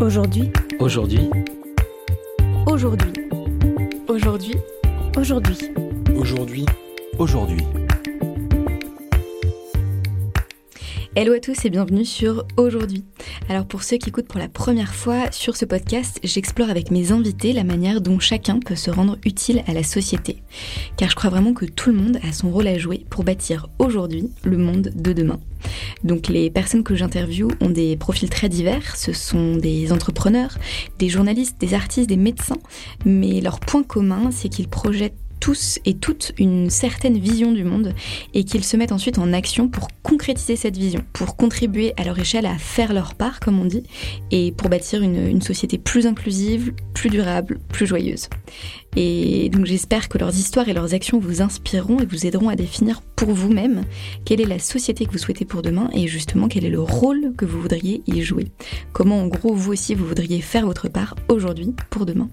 Aujourd'hui. Aujourd'hui. Aujourd'hui. Aujourd'hui. Aujourd'hui. Aujourd'hui. Aujourd'hui. Hello à tous et bienvenue sur Aujourd'hui. Alors pour ceux qui écoutent pour la première fois sur ce podcast, j'explore avec mes invités la manière dont chacun peut se rendre utile à la société. Car je crois vraiment que tout le monde a son rôle à jouer pour bâtir aujourd'hui le monde de demain. Donc les personnes que j'interviewe ont des profils très divers, ce sont des entrepreneurs, des journalistes, des artistes, des médecins, mais leur point commun c'est qu'ils projettent tous et toutes une certaine vision du monde et qu'ils se mettent ensuite en action pour concrétiser cette vision, pour contribuer à leur échelle à faire leur part, comme on dit, et pour bâtir une, société plus inclusive, plus durable, plus joyeuse. Et donc j'espère que leurs histoires et leurs actions vous inspireront et vous aideront à définir pour vous-même quelle est la société que vous souhaitez pour demain et justement quel est le rôle que vous voudriez y jouer. Comment en gros vous aussi vous voudriez faire votre part aujourd'hui pour demain.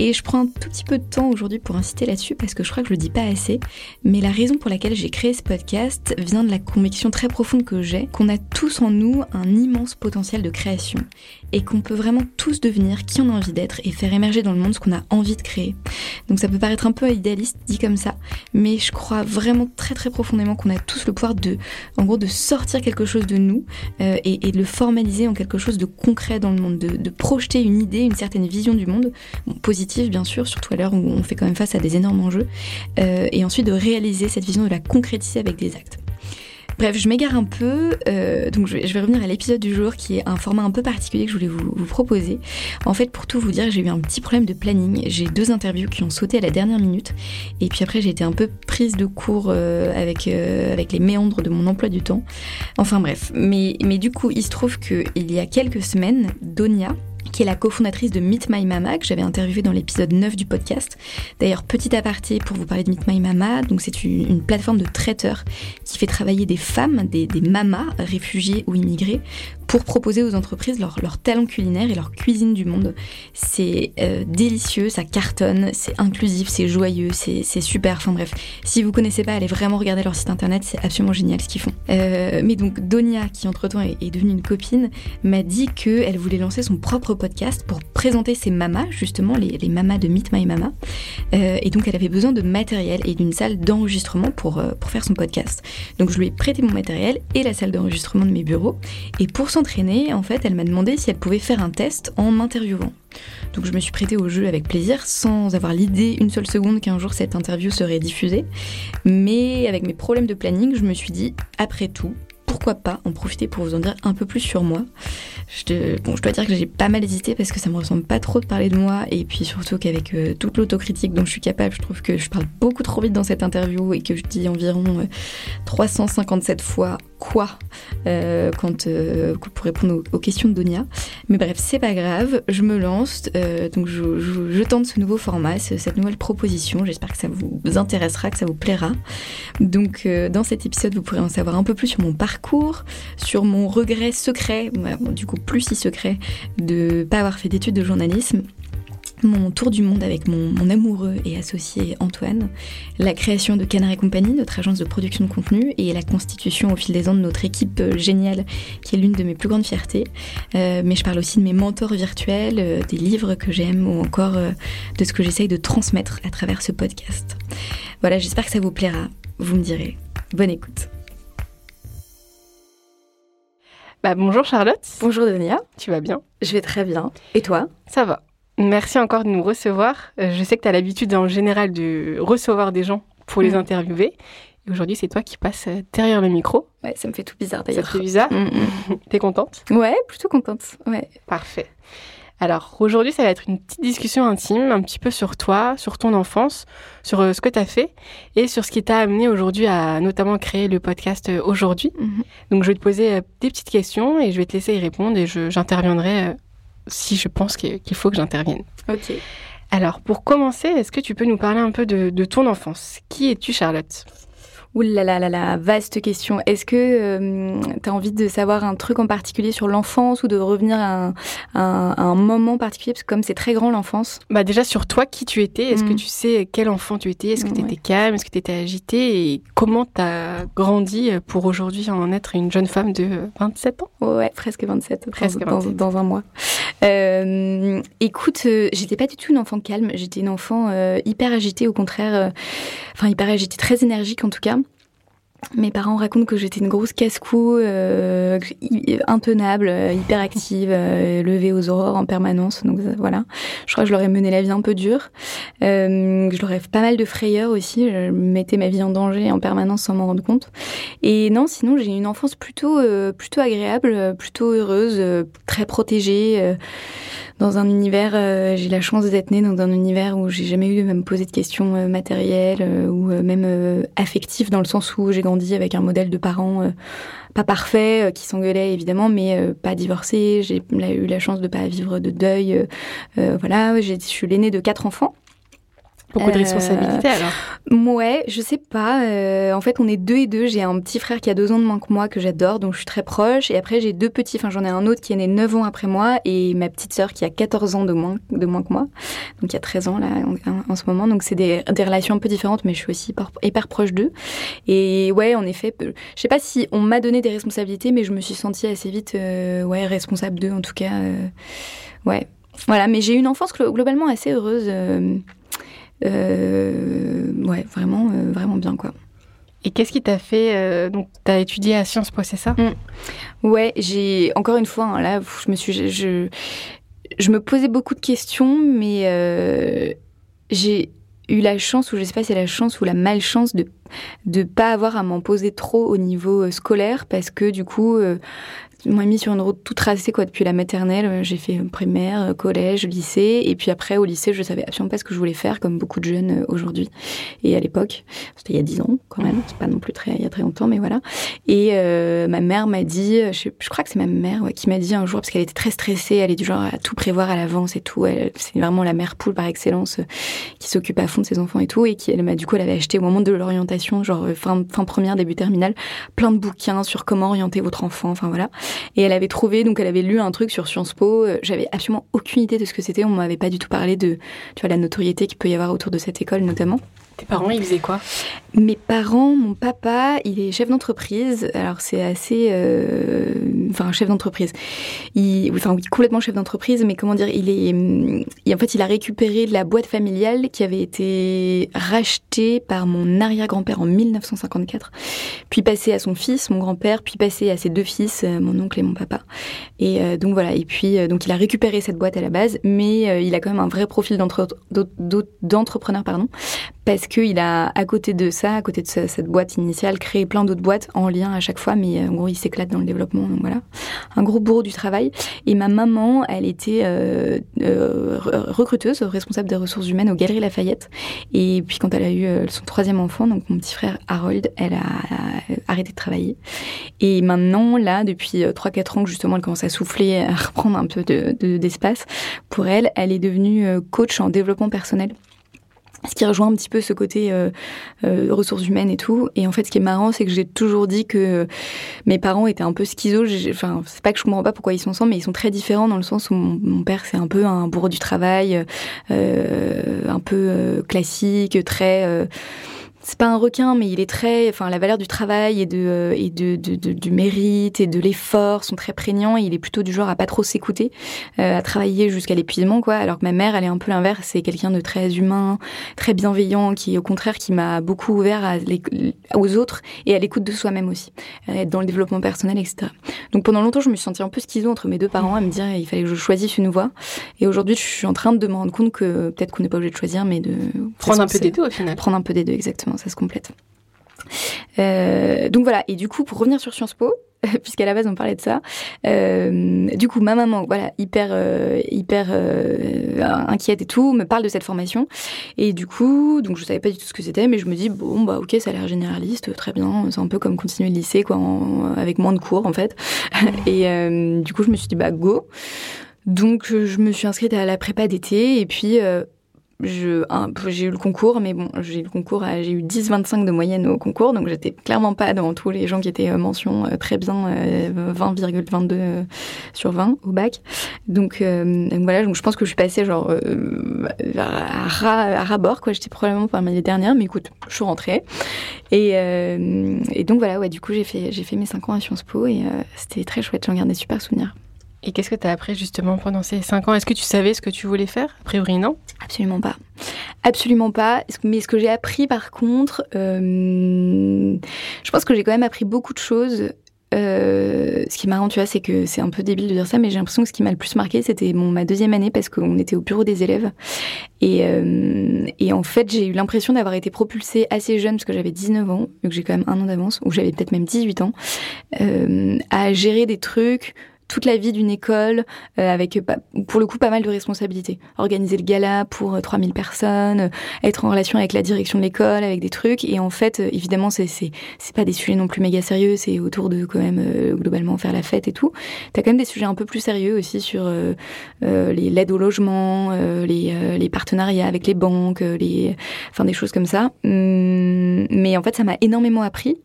Et je prends un tout petit peu de temps aujourd'hui pour insister là-dessus parce que je crois que je le dis pas assez. Mais la raison pour laquelle j'ai créé ce podcast vient de la conviction très profonde que j'ai qu'on a tous en nous un immense potentiel de création et qu'on peut vraiment tous devenir qui on a envie d'être et faire émerger dans le monde ce qu'on a envie de créer. Donc ça peut paraître un peu idéaliste dit comme ça, mais je crois vraiment très très profondément qu'on a tous le pouvoir de, en gros, de sortir quelque chose de nous euh, et, et, de le formaliser en quelque chose de concret dans le monde, de, de projeter une idée, une certaine vision du monde, bon, positive bien sûr, surtout à l'heure où on fait quand même face à des énormes enjeux, euh, et ensuite de réaliser cette vision, de la concrétiser avec des actes. Bref, je m'égare un peu, euh, donc je vais, revenir à l'épisode du jour qui est un format un peu particulier que je voulais vous, proposer. En fait, pour tout vous dire, j'ai eu un petit problème de planning. J'ai deux interviews qui ont sauté à la dernière minute, et puis après j'ai été un peu prise de court euh, avec euh, avec les méandres de mon emploi du temps. Enfin bref, mais mais du coup, il se trouve que il y a quelques semaines, Donia, qui est la cofondatrice de Meet My Mama, que j'avais interviewé dans l'épisode 9 du podcast. D'ailleurs, petit aparté pour vous parler de Meet My Mama, donc c'est une, plateforme de traiteurs qui fait travailler des femmes, des, des mamas réfugiées ou immigrées, pour proposer aux entreprises leurs leur talents culinaires et leur cuisine du monde. C'est euh, délicieux, ça cartonne, c'est inclusif, c'est joyeux, c'est super. Enfin bref, si vous connaissez pas, allez vraiment regarder leur site internet, c'est absolument génial ce qu'ils font. Euh, mais donc Donia, qui entre-temps est, devenue une copine, m'a dit qu'elle voulait lancer son propre podcast pour présenter ses mamas, justement, les, les mamas de Meet My Mama. Euh, et donc elle avait besoin de matériel et d'une salle d'enregistrement pour faire son podcast. Donc je lui ai prêté mon matériel et la salle d'enregistrement de mes bureaux. Et pour s'entraîner, en fait, elle m'a demandé si elle pouvait faire un test en m'interviewant. Donc je me suis prêtée au jeu avec plaisir, sans avoir l'idée une seule seconde qu'un jour cette interview serait diffusée. Mais avec mes problèmes de planning, je me suis dit, après tout, pourquoi pas en profiter pour vous en dire un peu plus sur moi. Je, dois dire que j'ai pas mal hésité parce que ça me ressemble pas trop de parler de moi et puis surtout qu'avec euh, toute l'autocritique dont je suis capable, je trouve que je parle beaucoup trop vite dans cette interview et que je dis environ euh, 357 fois quoi euh, quand, euh, pour répondre aux, questions de Donia. Mais bref, c'est pas grave, je me lance, euh, donc je, tente ce nouveau format, ce, cette nouvelle proposition. J'espère que ça vous intéressera, que ça vous plaira. Donc euh, dans cet épisode, vous pourrez en savoir un peu plus sur mon parcours, sur mon regret secret, bon, du coup plus si secret, de pas avoir fait d'études de journalisme mon tour du monde avec mon, mon, amoureux et associé Antoine, la création de Canard et Compagnie, notre agence de production de contenu, et la constitution au fil des ans de notre équipe géniale, qui est l'une de mes plus grandes fiertés. Euh, mais je parle aussi de mes mentors virtuels, euh, des livres que j'aime, ou encore euh, de ce que j'essaye de transmettre à travers ce podcast. Voilà, j'espère que ça vous plaira. Vous me direz. Bonne écoute. Bah, bonjour Charlotte. Bonjour Donia. Tu vas bien? Je vais très bien. Et toi? Ça va. Merci encore de nous recevoir. Euh, je sais que tu as l'habitude en général de recevoir des gens pour les mmh. interviewer. Et aujourd'hui, c'est toi qui passes derrière le micro. Ouais, ça me fait tout bizarre d'ailleurs. Ça te fait bizarre mmh. T'es contente? Ouais, plutôt contente. Ouais. Parfait. Alors aujourd'hui, ça va être une petite discussion intime, un petit peu sur toi, sur ton enfance, sur euh, ce que tu as fait et sur ce qui t'a amené aujourd'hui à notamment créer le podcast euh, aujourd'hui. Mmh. Donc je vais te poser euh, des petites questions et je vais te laisser y répondre et j'interviendrai euh, si je pense qu'il qu faut que j'intervienne. Ok. Alors, pour commencer, est-ce que tu peux nous parler un peu de, de ton enfance? Qui es-tu, Charlotte? Ouh là là là là, vaste question. Est-ce que euh, tu as envie de savoir un truc en particulier sur l'enfance ou de revenir à un, un, moment particulier? Parce que comme c'est très grand l'enfance. Bah déjà sur toi, qui tu étais Est-ce que mm. tu sais quel enfant tu étais? Est-ce que tu étais calme? Est-ce que tu étais agitée? Et comment tu as grandi pour aujourd'hui en être une jeune femme de 27 ans? Ouais, presque 27, presque dans, Dans, un mois. Euh, écoute, euh, j'étais pas du tout une enfant calme, j'étais une enfant euh, hyper agitée, au contraire, enfin hyper agitée, très énergique en tout cas. Mes parents racontent que j'étais une grosse casse-cou, euh, intenable, euh, hyperactive, euh, levée aux aurores en permanence. Donc voilà, je crois que je leur ai mené la vie un peu dure. Je leur ai pas mal de frayeur aussi. Je mettais ma vie en danger en permanence sans m'en rendre compte. Et non, sinon j'ai une enfance plutôt plutôt agréable, plutôt heureuse, très protégée dans un univers, j'ai la chance d'être née dans un univers où j'ai jamais eu à me poser de questions matérielles ou même affectives, dans le sens où j'ai grandi avec un modèle de parents pas parfait, qui s'engueulait évidemment, mais pas divorcé. J'ai eu la chance de pas vivre de deuil. voilà, je suis l'aînée de quatre enfants. Beaucoup de responsabilités alors Ouais, je sais pas. Euh, en fait, on est deux et deux. J'ai un petit frère qui a deux ans de moins que moi, que j'adore, donc je suis très proche. Et après, j'ai deux petits. Enfin, j'en ai un autre qui est né 9 ans après moi et ma petite sœur qui a 14 ans de moins, de moins que moi. Donc, il y a 13 ans là en, ce moment. Donc, c'est des, des, relations un peu différentes, mais je suis aussi hyper, hyper proche d'eux. Et ouais, en effet, je sais pas si on m'a donné des responsabilités, mais je me suis sentie assez vite, euh, ouais, responsable d'eux en tout cas. Euh, ouais. Voilà, mais j'ai eu une enfance globalement assez heureuse. Euh, ouais, vraiment, euh, vraiment bien, quoi. Et qu'est-ce qui t'a fait euh, Donc, t'as étudié à Sciences Po, c'est ça? Mm. Ouais, j'ai encore une fois hein, là, je me suis, je, je me posais beaucoup de questions, mais j'ai eu la chance, ou je sais pas si c'est la chance ou la malchance de de pas avoir à m'en poser trop au niveau scolaire, parce que du coup, m'ont mis sur une route toute tracée quoi depuis la maternelle. Euh, j'ai fait primaire, euh, collège, lycée, et puis après au lycée, je savais absolument pas ce que je voulais faire, comme beaucoup de jeunes euh, aujourd'hui et à l'époque. C'était il y a dix ans quand même, c'est pas non plus très il y a très longtemps, mais voilà. Et ma mère m'a dit, je, crois que c'est ma mère qui m'a dit un jour parce qu'elle était très stressée, elle est du genre à tout prévoir à l'avance et tout. C'est vraiment la mère poule par excellence qui s'occupe à fond de ses enfants et tout, et qui elle m'a du coup elle avait acheté au moment de l'orientation, genre fin, fin première début terminale, plein de bouquins sur comment orienter votre enfant, enfin voilà. Et elle avait trouvé, donc elle avait lu un truc sur Sciences Po. Euh, j'avais absolument aucune idée de ce que c'était. On m'avait pas du tout parlé de, tu vois, la notoriété qu'il peut y avoir autour de cette école notamment. Tes parents, ils faisaient quoi? Mes parents, mon papa, il est chef d'entreprise. Alors c'est assez, euh, enfin chef d'entreprise. Il, enfin complètement chef d'entreprise, mais comment dire Il est, en fait, il a récupéré la boîte familiale qui avait été rachetée par mon arrière-grand-père en 1954, puis passé à son fils, mon grand-père, puis passé à ses deux fils, euh, mon oncle et mon papa. Et euh, donc voilà. Et puis donc il a récupéré cette boîte à la base, mais il a quand même un vrai profil d'entrepreneur, pardon, parce qu'il a, à côté de ça, à côté de cette boîte initiale, créé plein d'autres boîtes en lien à chaque fois, mais euh, en gros, il s'éclate dans le développement. Donc voilà, un gros bourreau du travail. Et ma maman, elle était euh, euh, recruteuse, responsable des ressources humaines aux Galeries Lafayette. Et puis quand elle a eu son troisième enfant, donc mon petit frère Harold, elle a arrêté de travailler. Et maintenant, là, depuis 3-4 ans que justement elle commence à souffler, à reprendre un peu d'espace, pour elle, elle est devenue coach en développement personnel. Ce qui rejoint un petit peu ce côté euh, euh, ressources humaines et tout. Et en fait, ce qui est marrant, c'est que j'ai toujours dit que mes parents étaient un peu schizo. Enfin, c'est pas que je comprends pas pourquoi ils sont ensemble, mais ils sont très différents dans le sens où mon, père, c'est un peu un bourreau du travail, euh, un peu classique, très c'est pas un requin, mais il est très, enfin, la valeur du travail et de euh, et de, de, du mérite et de l'effort sont très prégnants. il est plutôt du genre à pas trop s'écouter, euh, à travailler jusqu'à l'épuisement, quoi. Alors que ma mère, elle est un peu l'inverse. C'est quelqu'un de très humain, très bienveillant, qui au contraire qui m'a beaucoup ouvert à aux autres et à l'écoute de soi-même aussi, être dans le développement personnel, etc. Donc pendant longtemps, je me suis sentie un peu schizo entre mes deux parents, à me dire il fallait que je choisisse une voie. Et aujourd'hui, je suis en train de me rendre compte que peut-être qu'on n'est pas obligé de choisir, mais de prendre un peu des deux au final. Prendre un peu des deux, exactement ça se complète. Euh, donc voilà, et du coup, pour revenir sur Sciences Po, puisqu'à la base on parlait de ça, euh, du coup, ma maman, voilà, hyper, euh, hyper inquiète et tout, me parle de cette formation, et du coup, donc je savais pas du tout ce que c'était, mais je me dis bon bah ok, ça a l'air généraliste, très bien, c'est un peu comme continuer le lycée quoi, avec moins de cours en fait, et du coup je me suis dit bah go. Donc je me suis inscrite à la prépa d'été et puis j'ai eu le concours, mais bon, j'ai eu le concours, j'ai eu 10-25 de moyenne au concours, donc j'étais clairement pas dans tous les gens qui étaient mention très bien 20,22 sur 20 au bac. Donc, voilà, donc je pense que je suis passée genre à, ras, quoi. J'étais probablement parmi les dernières, mais écoute, je suis rentrée. Et, donc voilà, ouais, du coup j'ai fait j'ai fait mes 5 ans à Sciences Po et c'était très chouette. J'en garde des super souvenirs. Et qu'est-ce que tu as appris justement pendant ces cinq ans? Est-ce que tu savais ce que tu voulais faire? A priori, non Absolument pas. Absolument pas. Mais ce que j'ai appris par contre, euh, je pense que j'ai quand même appris beaucoup de choses. Euh, ce qui est marrant, tu vois, c'est que c'est un peu débile de dire ça, mais j'ai l'impression que ce qui m'a le plus marqué, c'était ma deuxième année parce qu'on était au bureau des élèves. Et, euh, et en fait, j'ai eu l'impression d'avoir été propulsée assez jeune, parce que j'avais 19 ans, vu que j'ai quand même un an d'avance, ou j'avais peut-être même 18 ans, à gérer des trucs toute la vie d'une école euh, avec pour le coup pas mal de responsabilités. Organiser le gala pour 3000 euh, personnes, euh, être en relation avec la direction de l'école, avec des trucs et en fait évidemment c'est pas des sujets non plus méga sérieux, c'est autour de quand même globalement faire la fête et tout. T'as quand même des sujets un peu plus sérieux aussi sur les l'aide au logement, les les partenariats avec les banques, les enfin des choses comme ça. Hum, mais en fait ça m'a énormément appris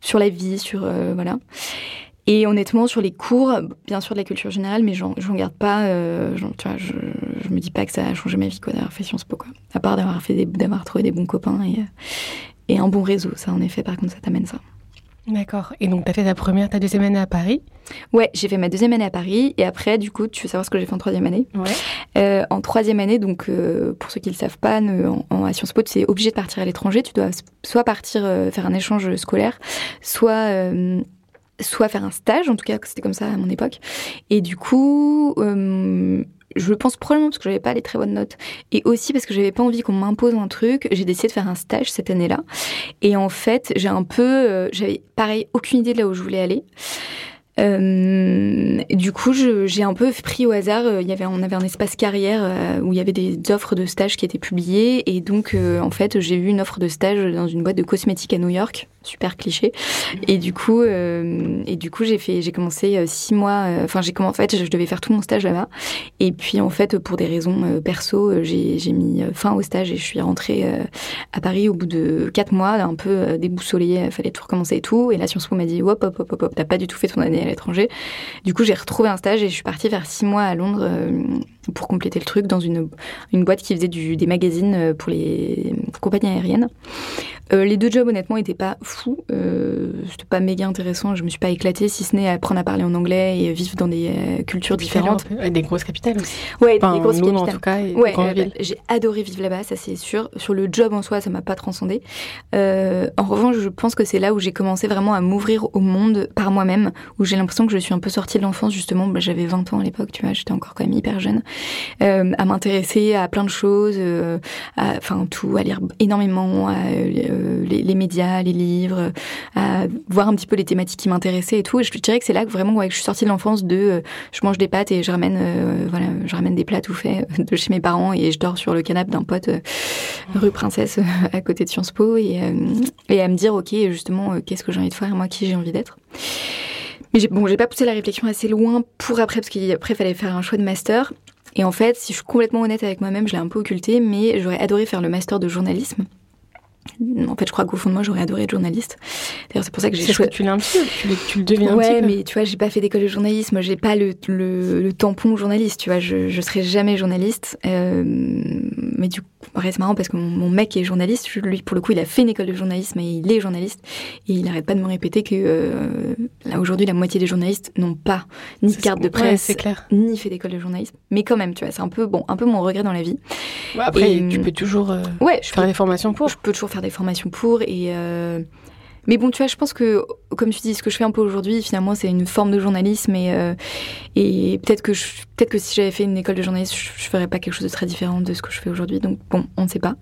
sur la vie, sur voilà. Et honnêtement, sur les cours, bien sûr de la culture générale, mais j'en garde pas. Euh, tu vois, je, je, me dis pas que ça a changé ma vie quoi d'avoir fait Sciences Po quoi. À part d'avoir fait d'avoir trouvé des bons copains et, et un bon réseau. Ça, en effet, par contre, ça t'amène ça. D'accord. Et donc, tu as fait ta première, ta deuxième année à Paris? Ouais, j'ai fait ma deuxième année à Paris. Et après, du coup, tu veux savoir ce que j'ai fait en troisième année? Ouais. Euh, en troisième année, donc, euh, pour ceux qui ne le savent pas, en, à Sciences Po, tu es obligé de partir à l'étranger. Tu dois soit partir euh, faire un échange scolaire, soit soit faire un stage, en tout cas c'était comme ça à mon époque. Et du coup, euh, je pense probablement parce que j'avais pas les très bonnes notes et aussi parce que j'avais pas envie qu'on m'impose un truc, j'ai décidé de faire un stage cette année-là. Et en fait, j'ai un peu, euh, j'avais pareil aucune idée de là où je voulais aller. Euh, du coup, j'ai un peu pris au hasard. Euh, y avait, on avait un espace carrière où il y avait des offres de stage qui étaient publiées, et donc en fait, j'ai eu une offre de stage dans une boîte de cosmétiques à New York super cliché. Et du coup, euh, et du coup, j'ai fait, j'ai commencé euh, six mois. Euh, enfin, j'ai commencé. En fait, je devais faire tout mon stage là-bas. Et puis, en fait, pour des raisons perso, j'ai, mis fin au stage et je suis rentrée à Paris au bout de quatre mois, un peu déboussolée. Fallait tout recommencer et tout. Et là, Sciences Po m'a dit, hop, hop, hop, hop, hop, t'as pas du tout fait ton année à l'étranger. Du coup, j'ai retrouvé un stage et je suis partie faire six mois à Londres pour compléter le truc dans une, une boîte qui faisait du, des magazines pour les compagnies aériennes. Les deux jobs, honnêtement, n'étaient pas fous. Euh, C'était pas méga intéressant. Je me suis pas éclatée, si ce n'est apprendre à parler en anglais et vivre dans des euh, cultures différentes. Et des grosses capitales aussi. Ouais, des grosses capitales. en tout cas. ouais, euh, j'ai adoré vivre là-bas, ça c'est sûr. Sur le job en soi, ça m'a pas transcendé. en revanche, je pense que c'est là où j'ai commencé vraiment à m'ouvrir au monde par moi-même, où j'ai l'impression que je suis un peu sortie de l'enfance, justement. Bah, J'avais 20 ans à l'époque, tu vois, j'étais encore quand même hyper jeune. à m'intéresser à plein de choses, enfin tout, à lire énormément, à euh, les, médias, les livres, à voir un petit peu les thématiques qui m'intéressaient et tout. Et je dirais que c'est là que vraiment ouais, je suis sortie de l'enfance de euh, je mange des pâtes et je ramène euh, voilà, je ramène des plats tout faits de chez mes parents et je dors sur le canapé d'un pote rue Princesse à côté de Sciences Po et, et à me dire ok justement qu'est-ce que j'ai envie de faire moi qui j'ai envie d'être. Mais bon, j'ai pas poussé la réflexion assez loin pour après, parce qu'après, il fallait faire un choix de master. Et en fait, si je suis complètement honnête avec moi-même, je l'ai un peu occulté, mais j'aurais adoré faire le master de journalisme. En fait, je crois qu'au fond de moi, j'aurais adoré être journaliste. D'ailleurs, c'est pour ça que j'ai choisi. Tu l'as un petit peu, tu, le deviens ouais, un petit peu. mais tu vois, j'ai pas fait d'école de journalisme, j'ai pas le, le, tampon journaliste, tu vois, je, je serai jamais journaliste. Euh, mais du coup, c'est marrant parce que mon, mec est journaliste, lui, pour le coup, il a fait une école de journalisme et il est journaliste. Et il arrête pas de me répéter que euh, là, aujourd'hui, la moitié des journalistes n'ont pas ni carte de presse, clair. ni fait d'école de journalisme. Mais quand même, tu vois, c'est un peu, bon, un peu mon regret dans la vie. après, tu peux toujours euh, ouais, faire des formations pour. Je peux toujours faire des formations pour et euh, mais bon, tu vois, je pense que, comme tu dis, ce que je fais un peu aujourd'hui, finalement, c'est une forme de journalisme et, euh, et peut-être que, peut-être que si j'avais fait une école de journalisme, je, je, ferais pas quelque chose de très différent de ce que je fais aujourd'hui. Donc, bon, on ne sait pas.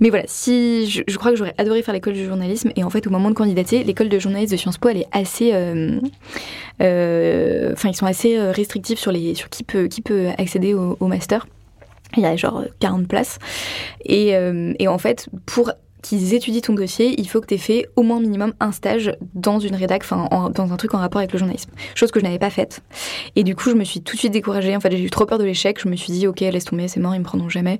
Mais voilà, si, je, crois que j'aurais adoré faire l'école de journalisme et en fait, au moment de candidater, l'école de journalisme de Sciences Po, elle est assez, euh, enfin, ils sont assez restrictifs sur les, sur qui peut, qui peut accéder au, au master. Il y a genre 40 places. Et, et en fait, pour qu'ils étudient ton dossier, il faut que tu aies fait au moins minimum un stage dans une rédac, enfin dans un truc en rapport avec le journalisme. Chose que je n'avais pas faite. Et du coup, je me suis tout de suite découragée. En fait, j'ai eu trop peur de l'échec. Je me suis dit, ok, laisse tomber, c'est mort, ils me prendront jamais.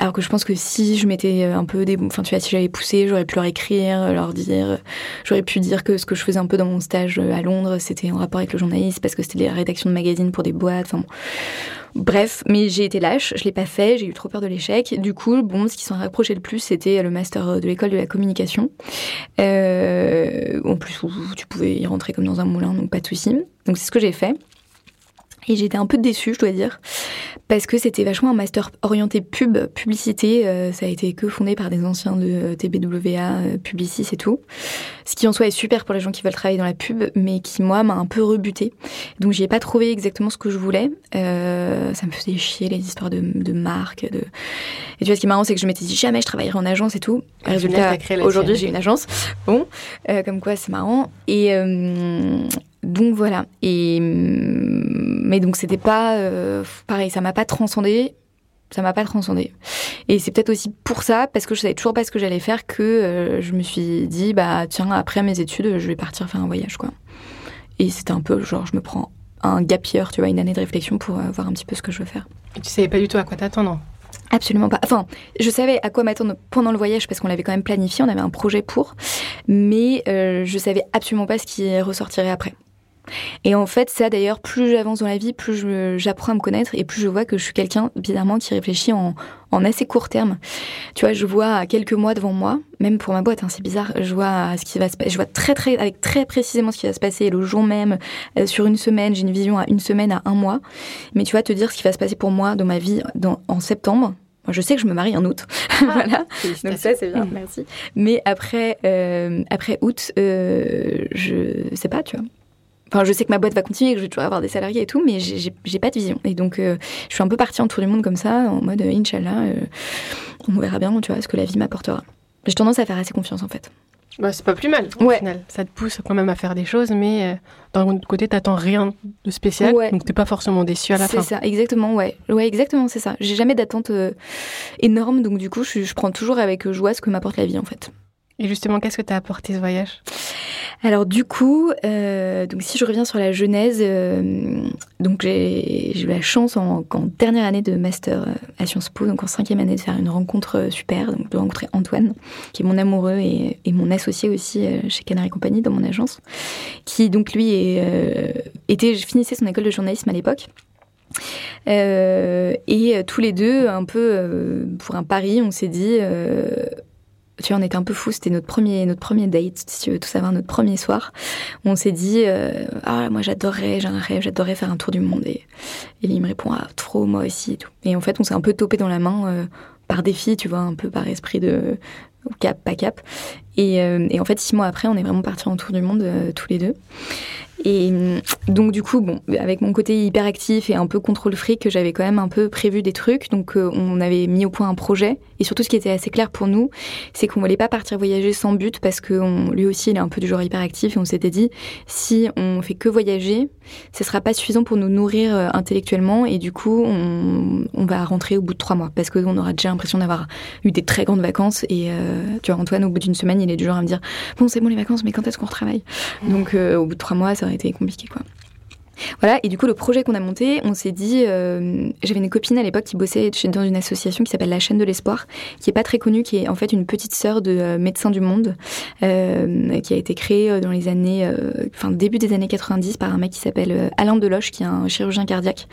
Alors que je pense que si je m'étais un peu des, enfin tu vois, si j'avais poussé, j'aurais pu leur écrire, leur dire, j'aurais pu dire que ce que je faisais un peu dans mon stage à Londres, c'était en rapport avec le journalisme parce que c'était les rédactions de magazines pour des boîtes. Enfin. Bref, mais j'ai été lâche, je l'ai pas fait, j'ai eu trop peur de l'échec. Du coup, bon, ce qui s'en rapprochait le plus, c'était le master de l'école de la communication. Euh, en plus, tu pouvais y rentrer comme dans un moulin, donc pas de souci. Donc c'est ce que j'ai fait. Et j'étais un peu déçue, je dois dire, parce que c'était vachement un master orienté pub, publicité. Euh, ça a été que fondé par des anciens de TBWA, euh, Publicis et tout. Ce qui en soi est super pour les gens qui veulent travailler dans la pub, mais qui, moi, m'a un peu rebuté. Donc, j'y ai pas trouvé exactement ce que je voulais. Euh, ça me faisait chier, les histoires de, de marques. De... Et tu vois, ce qui est marrant, c'est que je m'étais dit jamais je travaillerai en agence et tout. Résultat, aujourd'hui, j'ai une agence. Bon, euh, comme quoi, c'est marrant. Et, euh, donc voilà. Et mais donc c'était pas euh, pareil, ça m'a pas transcendé. Ça m'a pas transcendé. Et c'est peut-être aussi pour ça, parce que je savais toujours pas ce que j'allais faire, que euh, je me suis dit, bah tiens, après mes études, je vais partir faire un voyage, quoi. Et c'était un peu genre, je me prends un gap year, tu vois, une année de réflexion pour euh, voir un petit peu ce que je veux faire. Et tu savais pas du tout à quoi t'attendre Absolument pas. Enfin, je savais à quoi m'attendre pendant le voyage parce qu'on l'avait quand même planifié, on avait un projet pour, mais je savais absolument pas ce qui ressortirait après. Et en fait, ça d'ailleurs, plus j'avance dans la vie, plus j'apprends à me connaître et plus je vois que je suis quelqu'un, bizarrement, qui réfléchit en, en, assez court terme. Tu vois, je vois à quelques mois devant moi, même pour ma boîte, hein, c'est bizarre, je vois ce qui va se passer, je vois très, très, avec très précisément ce qui va se passer le jour même, euh, sur une semaine, j'ai une vision à une semaine, à un mois. Mais tu vois, te dire ce qui va se passer pour moi dans ma vie dans, en septembre, moi, je sais que je me marie en août. Ah, voilà. Donc ça, c'est bien, merci. Mais après, euh, après août, euh, je sais pas, tu vois. Enfin, je sais que ma boîte va continuer, que je vais toujours avoir des salariés et tout, mais j'ai pas de vision. Et donc, euh, je suis un peu partie en tour du monde comme ça, en mode euh, Inch'Allah, euh, on verra bien, tu vois, ce que la vie m'apportera. J'ai tendance à faire assez confiance, en fait. Bah, c'est pas plus mal, au final. Ça te pousse quand même à faire des choses, mais d'un autre côté, t'attends rien de spécial, donc t'es pas forcément déçu à la fin. C'est ça, exactement, ouais. Ouais, exactement, c'est ça. J'ai jamais d'attente énorme, donc du coup, je, je prends toujours avec joie ce que m'apporte la vie, en fait. Et justement, qu'est-ce que t'as apporté ce voyage? Alors du coup, euh, donc si je reviens sur la genèse, euh, donc j'ai eu la chance en, dernière année de master euh, à Sciences Po, donc en cinquième année, de faire une rencontre super, donc de rencontrer Antoine, qui est mon amoureux et, mon associé aussi chez Canary Company dans mon agence, qui donc lui finissait son école de journalisme à l'époque. et tous les deux, un peu pour un pari, on s'est dit tu vois, on était un peu fous. C'était notre premier, notre premier date, si tu veux tout savoir, notre premier soir. On s'est dit, euh, ah, moi j'adorerais, j'ai un rêve, j'adorerais faire un tour du monde. Et, et il me répond, ah, trop, moi aussi. Et, tout. et en fait, on s'est un peu topé dans la main euh, par défi, tu vois, un peu par esprit de cap, pas cap. Et, euh, et en fait, six mois après, on est vraiment partis en tour du monde tous les deux. Et mm, donc du coup, bon, avec mon côté hyperactif et un peu contrôle fric, j'avais quand même un peu prévu des trucs. Donc euh, on avait mis au point un projet. Et surtout, ce qui était assez clair pour nous, c'est qu'on voulait pas partir voyager sans but parce que on, lui aussi, il est un peu du genre hyperactif. Et on s'était dit, si on fait que voyager, ce sera pas suffisant pour nous nourrir euh, intellectuellement. Et du coup, on, on, va rentrer au bout de trois mois parce qu'on aura déjà l'impression d'avoir eu des très grandes vacances. Et euh, tu vois, Antoine, au bout d'une semaine, il est du genre à me dire, bon, c'est bon les vacances, mais quand est-ce qu'on retravaille? Donc au bout de trois mois, ça été compliqué quoi. Voilà, et du coup, le projet qu'on a monté, on s'est dit, euh, j'avais une copine à l'époque qui bossait dans une association qui s'appelle la chaîne de l'espoir, qui est pas très connue, qui est en fait une petite sœur de euh, Médecins du Monde, euh, qui a été créée dans les années, enfin début des années 90 par un mec qui s'appelle Alain Deloche, qui est un chirurgien cardiaque,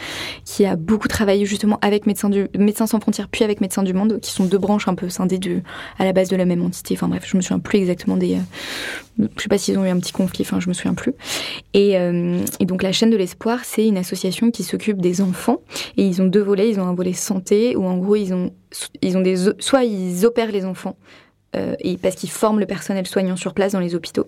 qui a beaucoup travaillé justement avec Médecins, Médecins sans frontières, puis avec Médecins du Monde, qui sont deux branches un peu scindées à la base de la même entité. Enfin bref, je me souviens plus exactement des, je sais pas s'ils ont eu un petit conflit, enfin je me souviens plus. Et, et donc la chaîne de l'espoir, c'est une association qui s'occupe des enfants et ils ont deux volets. Ils ont un volet santé où en gros ils ont ils ont des soit ils opèrent les enfants euh, et parce qu'ils forment le personnel soignant sur place dans les hôpitaux.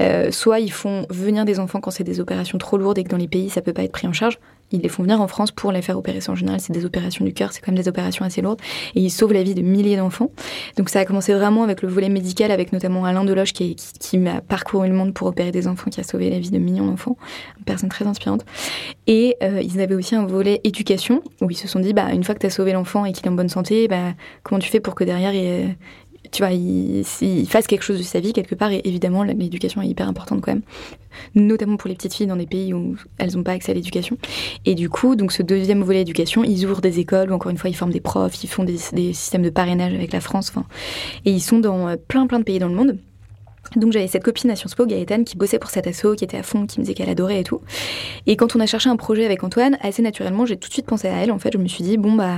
Euh, soit ils font venir des enfants quand c'est des opérations trop lourdes et que dans les pays ça peut pas être pris en charge. Ils les font venir en France pour les faire opérer. En général, c'est des opérations du cœur, c'est quand même des opérations assez lourdes. Et ils sauvent la vie de milliers d'enfants. Donc ça a commencé vraiment avec le volet médical, avec notamment Alain Deloche qui, qui, m'a parcouru le monde pour opérer des enfants, qui a sauvé la vie de millions d'enfants. Une personne très inspirante. Et euh, ils avaient aussi un volet éducation, où ils se sont dit, bah, une fois que tu as sauvé l'enfant et qu'il est en bonne santé, bah, comment tu fais pour que derrière, il, tu vois, il, il, fasse quelque chose de sa vie quelque part. Et évidemment, l'éducation est hyper importante quand même, notamment pour les petites filles dans des pays où elles n'ont pas accès à l'éducation. Et du coup, donc ce deuxième volet éducation, ils ouvrent des écoles, ou encore une fois, ils forment des profs, ils font des, des systèmes de parrainage avec la France, enfin, et ils sont dans euh, plein plein de pays dans le monde. Donc j'avais cette copine à Sciences Po, Gaëtane, qui bossait pour cet asso, qui était à fond, qui me disait qu'elle adorait et tout. Et quand on a cherché un projet avec Antoine, assez naturellement, j'ai tout de suite pensé à elle. En fait, je me suis dit bon bah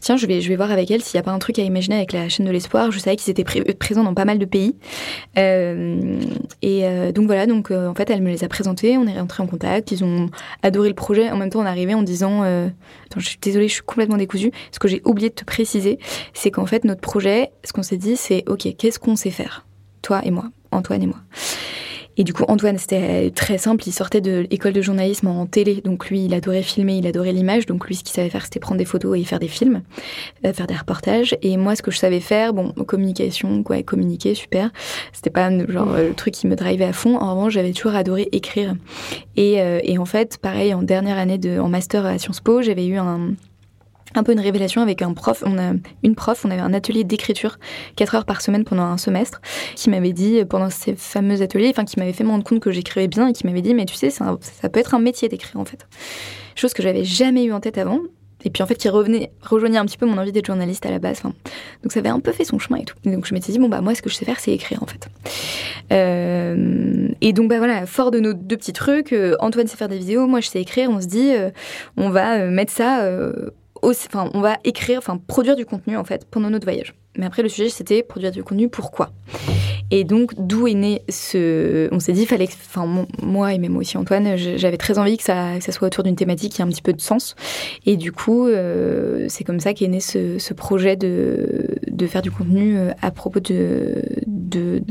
tiens, je vais je vais voir avec elle s'il n'y a pas un truc à imaginer avec la chaîne de l'espoir. Je savais qu'ils étaient présents dans pas mal de pays. Euh, et euh, donc voilà, donc euh, en fait, elle me les a présentés. On est rentré en contact. Ils ont adoré le projet. En même temps, on arrivé en disant attends, je suis désolée, je suis complètement décousue. Ce que j'ai oublié de te préciser, c'est qu'en fait notre projet, ce qu'on s'est dit, c'est ok, qu'est-ce qu'on sait faire, toi et moi Antoine et moi. Et du coup, Antoine, c'était très simple. Il sortait de l'école de journalisme en télé. Donc lui, il adorait filmer, il adorait l'image. Donc lui, ce qu'il savait faire, c'était prendre des photos et faire des films, euh, faire des reportages. Et moi, ce que je savais faire, bon, communication, quoi, communiquer, super. C'était pas genre le truc qui me drivait à fond. En revanche, j'avais toujours adoré écrire. Et, euh, et en fait, pareil, en dernière année de, en master à Sciences Po, j'avais eu un, un peu une révélation avec un prof. On a une prof, on avait un atelier d'écriture, 4 heures par semaine pendant un semestre, qui m'avait dit euh, pendant ces fameux ateliers, enfin qui m'avait fait me rendre compte que j'écrivais bien et qui m'avait dit mais tu sais ça, peut être un métier d'écrire en fait. Chose que j'avais jamais eu en tête avant. Et puis en fait qui revenait, rejoignait un petit peu mon envie d'être journaliste à la base. donc ça avait un peu fait son chemin et tout. donc je m'étais dit bon bah moi ce que je sais faire c'est écrire en fait. Euh, et donc bah voilà, fort de nos deux petits trucs, euh, Antoine sait faire des vidéos, moi je sais écrire, on se dit on va mettre ça on va écrire, enfin, produire du contenu en fait pendant notre voyage. Mais après, le sujet, c'était produire du contenu, pourquoi? Et donc, d'où est né ce. On s'est dit, fallait. Enfin, moi et même aussi Antoine, j'avais très envie que ça, ça soit autour d'une thématique qui a un petit peu de sens. Et du coup, euh, c'est comme ça qu'est né ce, projet de, faire du contenu euh, à propos de, de,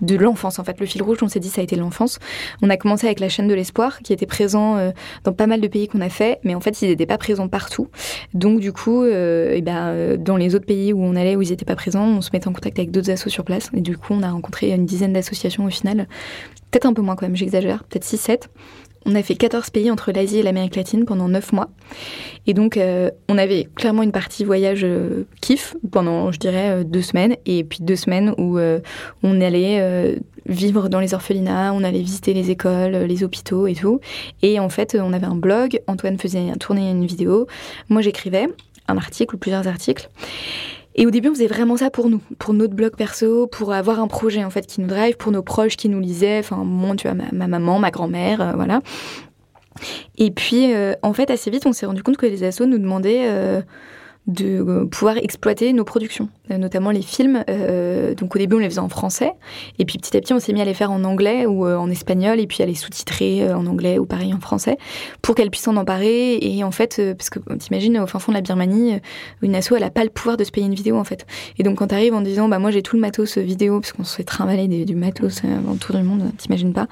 de, l'enfance. En fait, le fil rouge, on s'est dit, ça a été l'enfance. On a commencé avec la chaîne de l'espoir, qui était présent euh, dans pas mal de pays qu'on a fait, mais en fait, ils n'étaient pas présents partout. Donc, du coup, et ben, dans les autres pays où on a où ils n'étaient pas présents, on se mettait en contact avec d'autres assos sur place. Et du on a rencontré une dizaine d'associations au final. Peut-être un peu moins quand même, j'exagère, peut-être 6-7. On a fait 14 pays entre l'Asie et l'Amérique latine pendant 9 mois. Et donc, euh, on avait clairement une partie voyage euh, kiff pendant, je dirais, euh, deux semaines. Et puis deux semaines où on allait vivre dans les orphelinats, on allait visiter les écoles, les hôpitaux et tout. Et en fait, on avait un blog, Antoine faisait tourner une vidéo, moi j'écrivais un article ou plusieurs articles. Et au début, on faisait vraiment ça pour nous, pour notre blog perso, pour avoir un projet en fait qui nous drive, pour nos proches qui nous lisaient, enfin moi, tu vois, ma, maman, ma grand-mère, euh, voilà. Et puis, euh, en fait, assez vite, on s'est rendu compte que les assos nous demandaient euh, de pouvoir exploiter nos productions, notamment les films. Euh, donc au début on les faisait en français, et puis petit à petit on s'est mis à les faire en anglais ou en espagnol, et puis à les sous-titrer en anglais ou pareil en français, pour qu'elles puissent en emparer. Et en fait, parce que t'imagines au fin fond de la Birmanie, une asso elle a pas le pouvoir de se payer une vidéo en fait. Et donc quand t'arrives en disant bah moi j'ai tout le matos vidéo, parce qu'on se fait trimballer du matos dans tout le monde, t'imagines pas.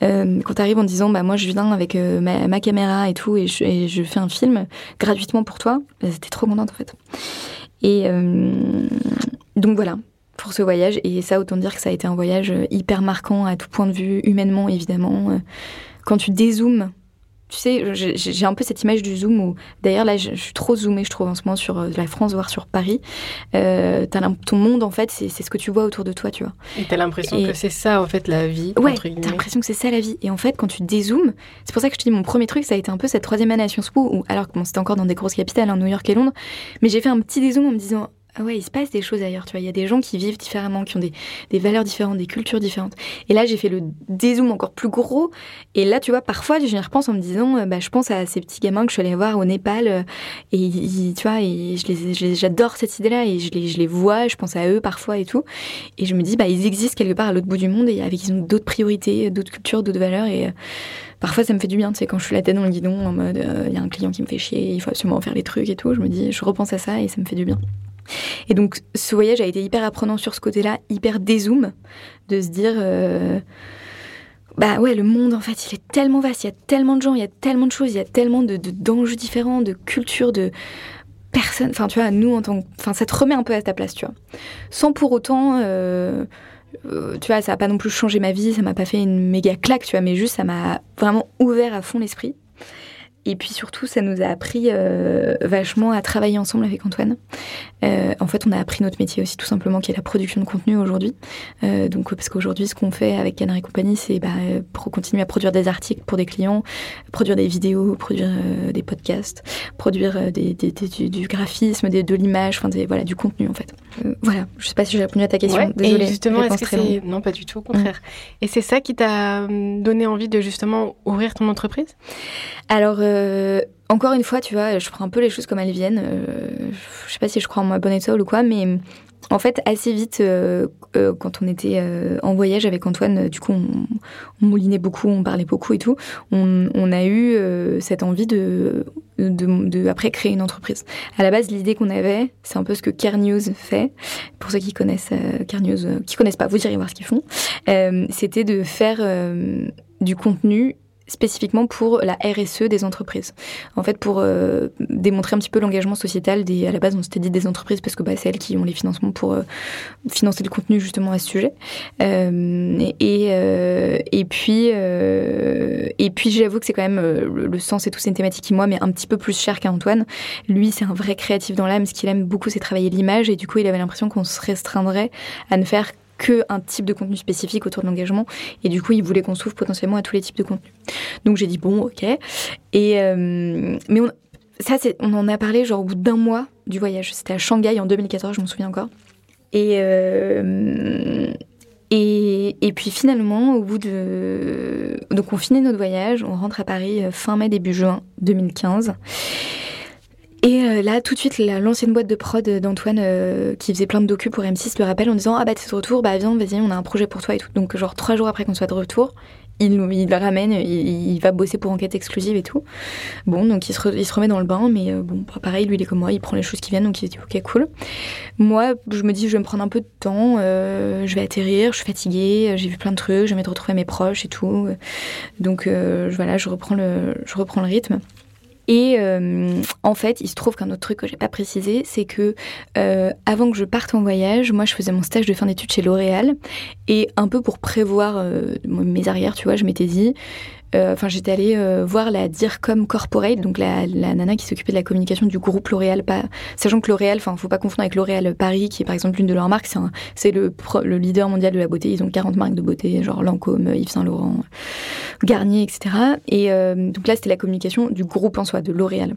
quand t'arrives en disant bah moi je viens avec ma, caméra et tout, et je, fais un film gratuitement pour toi, bah, c'était trop contente en fait. Et euh, donc voilà, pour ce voyage. Et ça, autant dire que ça a été un voyage hyper marquant à tout point de vue, humainement évidemment. Quand tu dézoomes tu sais, j'ai un peu cette image du zoom où, d'ailleurs, là, je, suis trop zoomée, je trouve, en ce moment, sur euh, la France, voire sur Paris. Euh, ton monde, en fait, c'est ce que tu vois autour de toi, tu vois. Et t'as l'impression que c'est ça, en fait, la vie. Ouais, t'as l'impression que c'est ça, la vie. Et en fait, quand tu dézoomes, c'est pour ça que je te dis, mon premier truc, ça a été un peu cette troisième année à Sciences Po, où, alors que c'était encore dans des grosses capitales, hein, New York et Londres, mais j'ai fait un petit dézoom en me disant, ah ouais, il se passe des choses ailleurs, tu vois. Il y a des gens qui vivent différemment, qui ont des, valeurs différentes, des cultures différentes. Et là, j'ai fait le dézoom encore plus gros. Et là, tu vois, parfois, j'y repense en me disant, euh, bah, je pense à ces petits gamins que je suis allée voir au Népal. Euh, et tu vois, je j'adore cette idée-là. Et je les, je les vois, je pense à eux parfois et tout. Et je me dis, bah, ils existent quelque part à l'autre bout du monde et avec, ils ont d'autres priorités, d'autres cultures, d'autres valeurs. Et euh, parfois, ça me fait du bien, tu sais, quand je suis la tête dans le guidon, en mode, il y a un client qui me fait chier, il faut absolument faire les trucs et tout. Je me dis, je repense à ça et ça me fait du bien. Et donc, ce voyage a été hyper apprenant sur ce côté-là, hyper dézoom, de se dire. Euh, bah ouais, le monde en fait, il est tellement vaste, il y a tellement de gens, il y a tellement de choses, il y a tellement de, d'enjeux différents, de cultures, de personnes. Enfin, tu vois, nous en tant que. Enfin, ça te remet un peu à ta place, tu vois. Sans pour autant. Euh, euh, tu vois, ça n'a pas non plus changé ma vie, ça m'a pas fait une méga claque, tu vois, mais juste ça m'a vraiment ouvert à fond l'esprit. Et puis surtout, ça nous a appris vachement à travailler ensemble avec Antoine. en fait, on a appris notre métier aussi, tout simplement, qui est la production de contenu aujourd'hui. donc, parce qu'aujourd'hui, ce qu'on fait avec Canard et compagnie, c'est bah, pour continuer à produire des articles pour des clients, produire des vidéos, produire des podcasts, produire des, du, graphisme, de l'image, enfin, voilà, du contenu en fait. voilà, je sais pas si j'ai répondu à ta question. Désolée. Et justement, est-ce que c'est non pas du tout, au contraire. Et c'est ça qui t'a hum, donné envie de justement ouvrir ton entreprise? Alors, euh, encore une fois, tu vois, je prends un peu les choses comme elles viennent. Euh, je sais pas si je crois en ma bonne étoile ou quoi, mais en fait, assez vite, euh, euh, quand on était en voyage avec Antoine, du coup, on, moulinait beaucoup, on parlait beaucoup et tout. On, a eu cette envie de, de, après créer une entreprise. À la base, l'idée qu'on avait, c'est un peu ce que Care News fait. Pour ceux qui connaissent Care qui connaissent pas, vous irez voir ce qu'ils font. C'était de faire du contenu spécifiquement pour la RSE des entreprises. En fait, pour euh, démontrer un petit peu l'engagement sociétal des, à la base, on s'était dit des entreprises parce que bah, c'est elles qui ont les financements pour euh, financer le contenu justement à ce sujet. Euh, et, et puis, et puis j'avoue que c'est quand même le, sens et tout, c'est une thématique qui moi mais un petit peu plus cher qu'Antoine. Lui, c'est un vrai créatif dans l'âme. Ce qu'il aime beaucoup, c'est travailler l'image et du coup, il avait l'impression qu'on se restreindrait à ne faire qu'un type de contenu spécifique autour de l'engagement. Et du coup, il voulait qu'on s'ouvre potentiellement à tous les types de contenus. Donc j'ai dit bon, ok. Et euh, mais on, ça, on en a parlé genre au bout d'un mois du voyage. C'était à Shanghai en 2014, je m'en souviens encore. Et, euh, et, et, puis finalement, au bout de... Donc on finit notre voyage, on rentre à Paris euh, fin mai, début juin 2015. Et euh, là, tout de suite, l'ancienne boîte de prod d'Antoine, euh, qui faisait plein de docu pour M6, le rappelle en disant Ah bah t'es de retour, bah viens, vas-y, on a un projet pour toi et tout. Donc, genre, trois jours après qu'on soit de retour, il, il le ramène, il, va bosser pour enquête exclusive et tout. Bon, donc il se, il remet dans le bain, mais euh, bon, pareil, lui il est comme moi, il prend les choses qui viennent, donc il se dit ok, cool. Moi, je me dis, je vais me prendre un peu de temps, je vais atterrir, je suis fatiguée, j'ai vu plein de trucs, envie de retrouver mes proches et tout. Donc voilà, je je reprends le rythme. Et euh, en fait, il se trouve qu'un autre truc que j'ai pas précisé, c'est que euh, avant que je parte en voyage, moi, je faisais mon stage de fin d'études chez L'Oréal, et un peu pour prévoir euh, mes arrières, tu vois, je m'étais dit, enfin, j'étais allée euh, voir la DIRCOM Corporate, donc la, la nana qui s'occupait de la communication du groupe L'Oréal. Sachant que L'Oréal, enfin, faut pas confondre avec L'Oréal Paris, qui est par exemple l'une de leurs marques. C'est le, le leader mondial de la beauté. Ils ont 40 marques de beauté, genre Lancôme, Yves Saint Laurent, Garnier, etc. Et euh, donc là, c'était la communication du groupe en soi, de L'Oréal.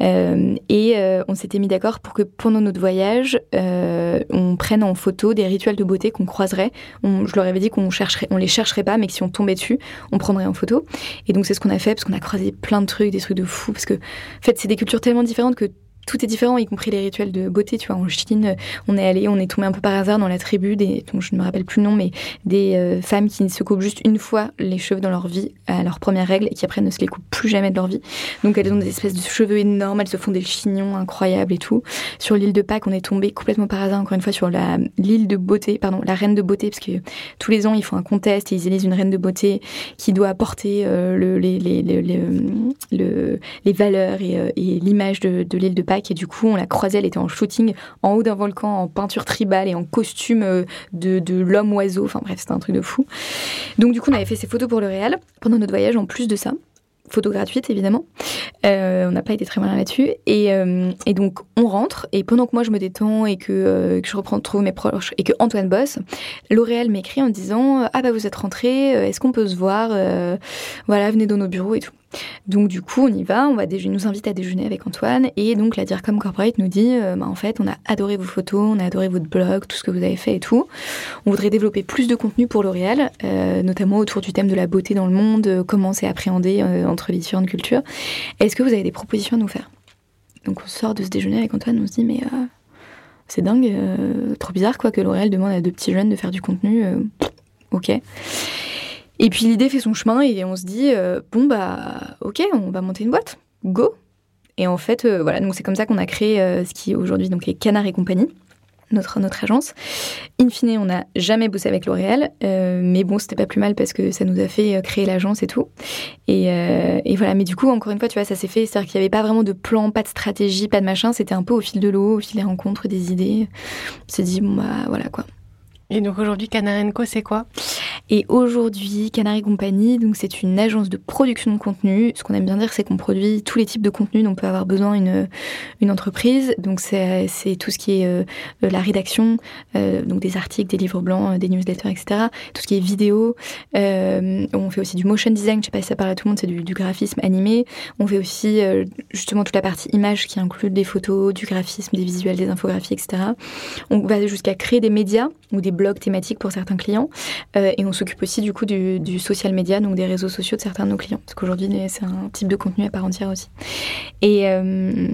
et on s'était mis d'accord pour que pendant notre voyage, on prenne en photo des rituels de beauté qu'on croiserait. Je leur avais dit qu'on chercherait, on les chercherait pas, mais que si on tombait dessus, on prendrait en photo. Et donc c'est ce qu'on a fait parce qu'on a croisé plein de trucs, des trucs de fou. Parce que en fait c'est des cultures tellement différentes que tout est différent, y compris les rituels de beauté. Tu vois, en Chine, on est allé, on est tombé un peu par hasard dans la tribu des, donc je ne me rappelle plus le nom, mais des euh, femmes qui se coupent juste une fois les cheveux dans leur vie à leur première règle et qui après ne se les coupent plus jamais de leur vie. Donc elles ont des espèces de cheveux énormes, elles se font des chignons incroyables et tout. Sur l'île de Pâques, on est tombé complètement par hasard encore une fois sur l'île de beauté, pardon, la reine de beauté, parce que tous les ans ils font un contest et ils élisent une reine de beauté qui doit apporter euh, le, les, les, les, le, les, valeurs et, euh, l'image de l'île de Pâques et du coup on l'a croisée, elle était en shooting en haut d'un volcan, en peinture tribale et en costume euh, de, de l'homme oiseau. Enfin bref, c'était un truc de fou. Donc du coup on avait fait ces photos pour le réel pendant notre voyage en plus de ça photo gratuite évidemment. Euh, on n'a pas été très malin là-dessus. Et, euh, et, donc on rentre et pendant que moi je me détends et que, que je reprends trouve mes proches et que Antoine bosse, L'Oréal m'écrit en disant ah bah vous êtes rentré, est-ce qu'on peut se voir, voilà venez dans nos bureaux et tout. Donc du coup, on y va, on va nous invite à déjeuner avec Antoine et donc la DIRCOM Corporate nous dit euh, bah, en fait, on a adoré vos photos, on a adoré votre blog, tout ce que vous avez fait et tout. On voudrait développer plus de contenu pour L'Oréal, euh, notamment autour du thème de la beauté dans le monde, euh, comment c'est appréhendé entre les différentes cultures. Est-ce que vous avez des propositions à nous faire? Donc on sort de ce déjeuner avec Antoine, on se dit mais c'est dingue, trop bizarre quoi que L'Oréal demande à deux petits jeunes de faire du contenu. ok. Et puis l'idée fait son chemin et on se dit euh, bon bah ok, on va monter une boîte, go. Et en fait euh, voilà, donc c'est comme ça qu'on a créé euh, ce qui aujourd'hui donc est Canard et compagnie. Notre, notre agence. In fine, on n'a jamais bossé avec L'Oréal, mais bon, c'était pas plus mal parce que ça nous a fait créer l'agence et tout. Et, et, voilà, mais du coup, encore une fois, tu vois, ça s'est fait, c'est-à-dire qu'il n'y avait pas vraiment de plan, pas de stratégie, pas de machin, c'était un peu au fil de l'eau, au fil des rencontres, des idées. On s'est dit, bon bah voilà quoi. Et donc aujourd'hui, Canard Co, c'est quoi? Et aujourd'hui, Canary Company, c'est une agence de production de contenu. Ce qu'on aime bien dire, c'est qu'on produit tous les types de contenus dont peut avoir besoin une, une entreprise. Donc c'est tout ce qui est euh, la rédaction, euh, donc des articles, des livres blancs, des newsletters, etc. Tout ce qui est vidéo. on fait aussi du motion design, je sais pas si ça parle à tout le monde, c'est du, du, graphisme animé. On fait aussi justement toute la partie image qui inclut des photos, du graphisme, des visuels, des infographies, etc. On va jusqu'à créer des médias ou des blogs thématiques pour certains clients. Euh, et on s'occupe aussi du coup du, social media, donc des réseaux sociaux de certains de nos clients. Parce qu'aujourd'hui, c'est un type de contenu à part entière aussi. Et, euh,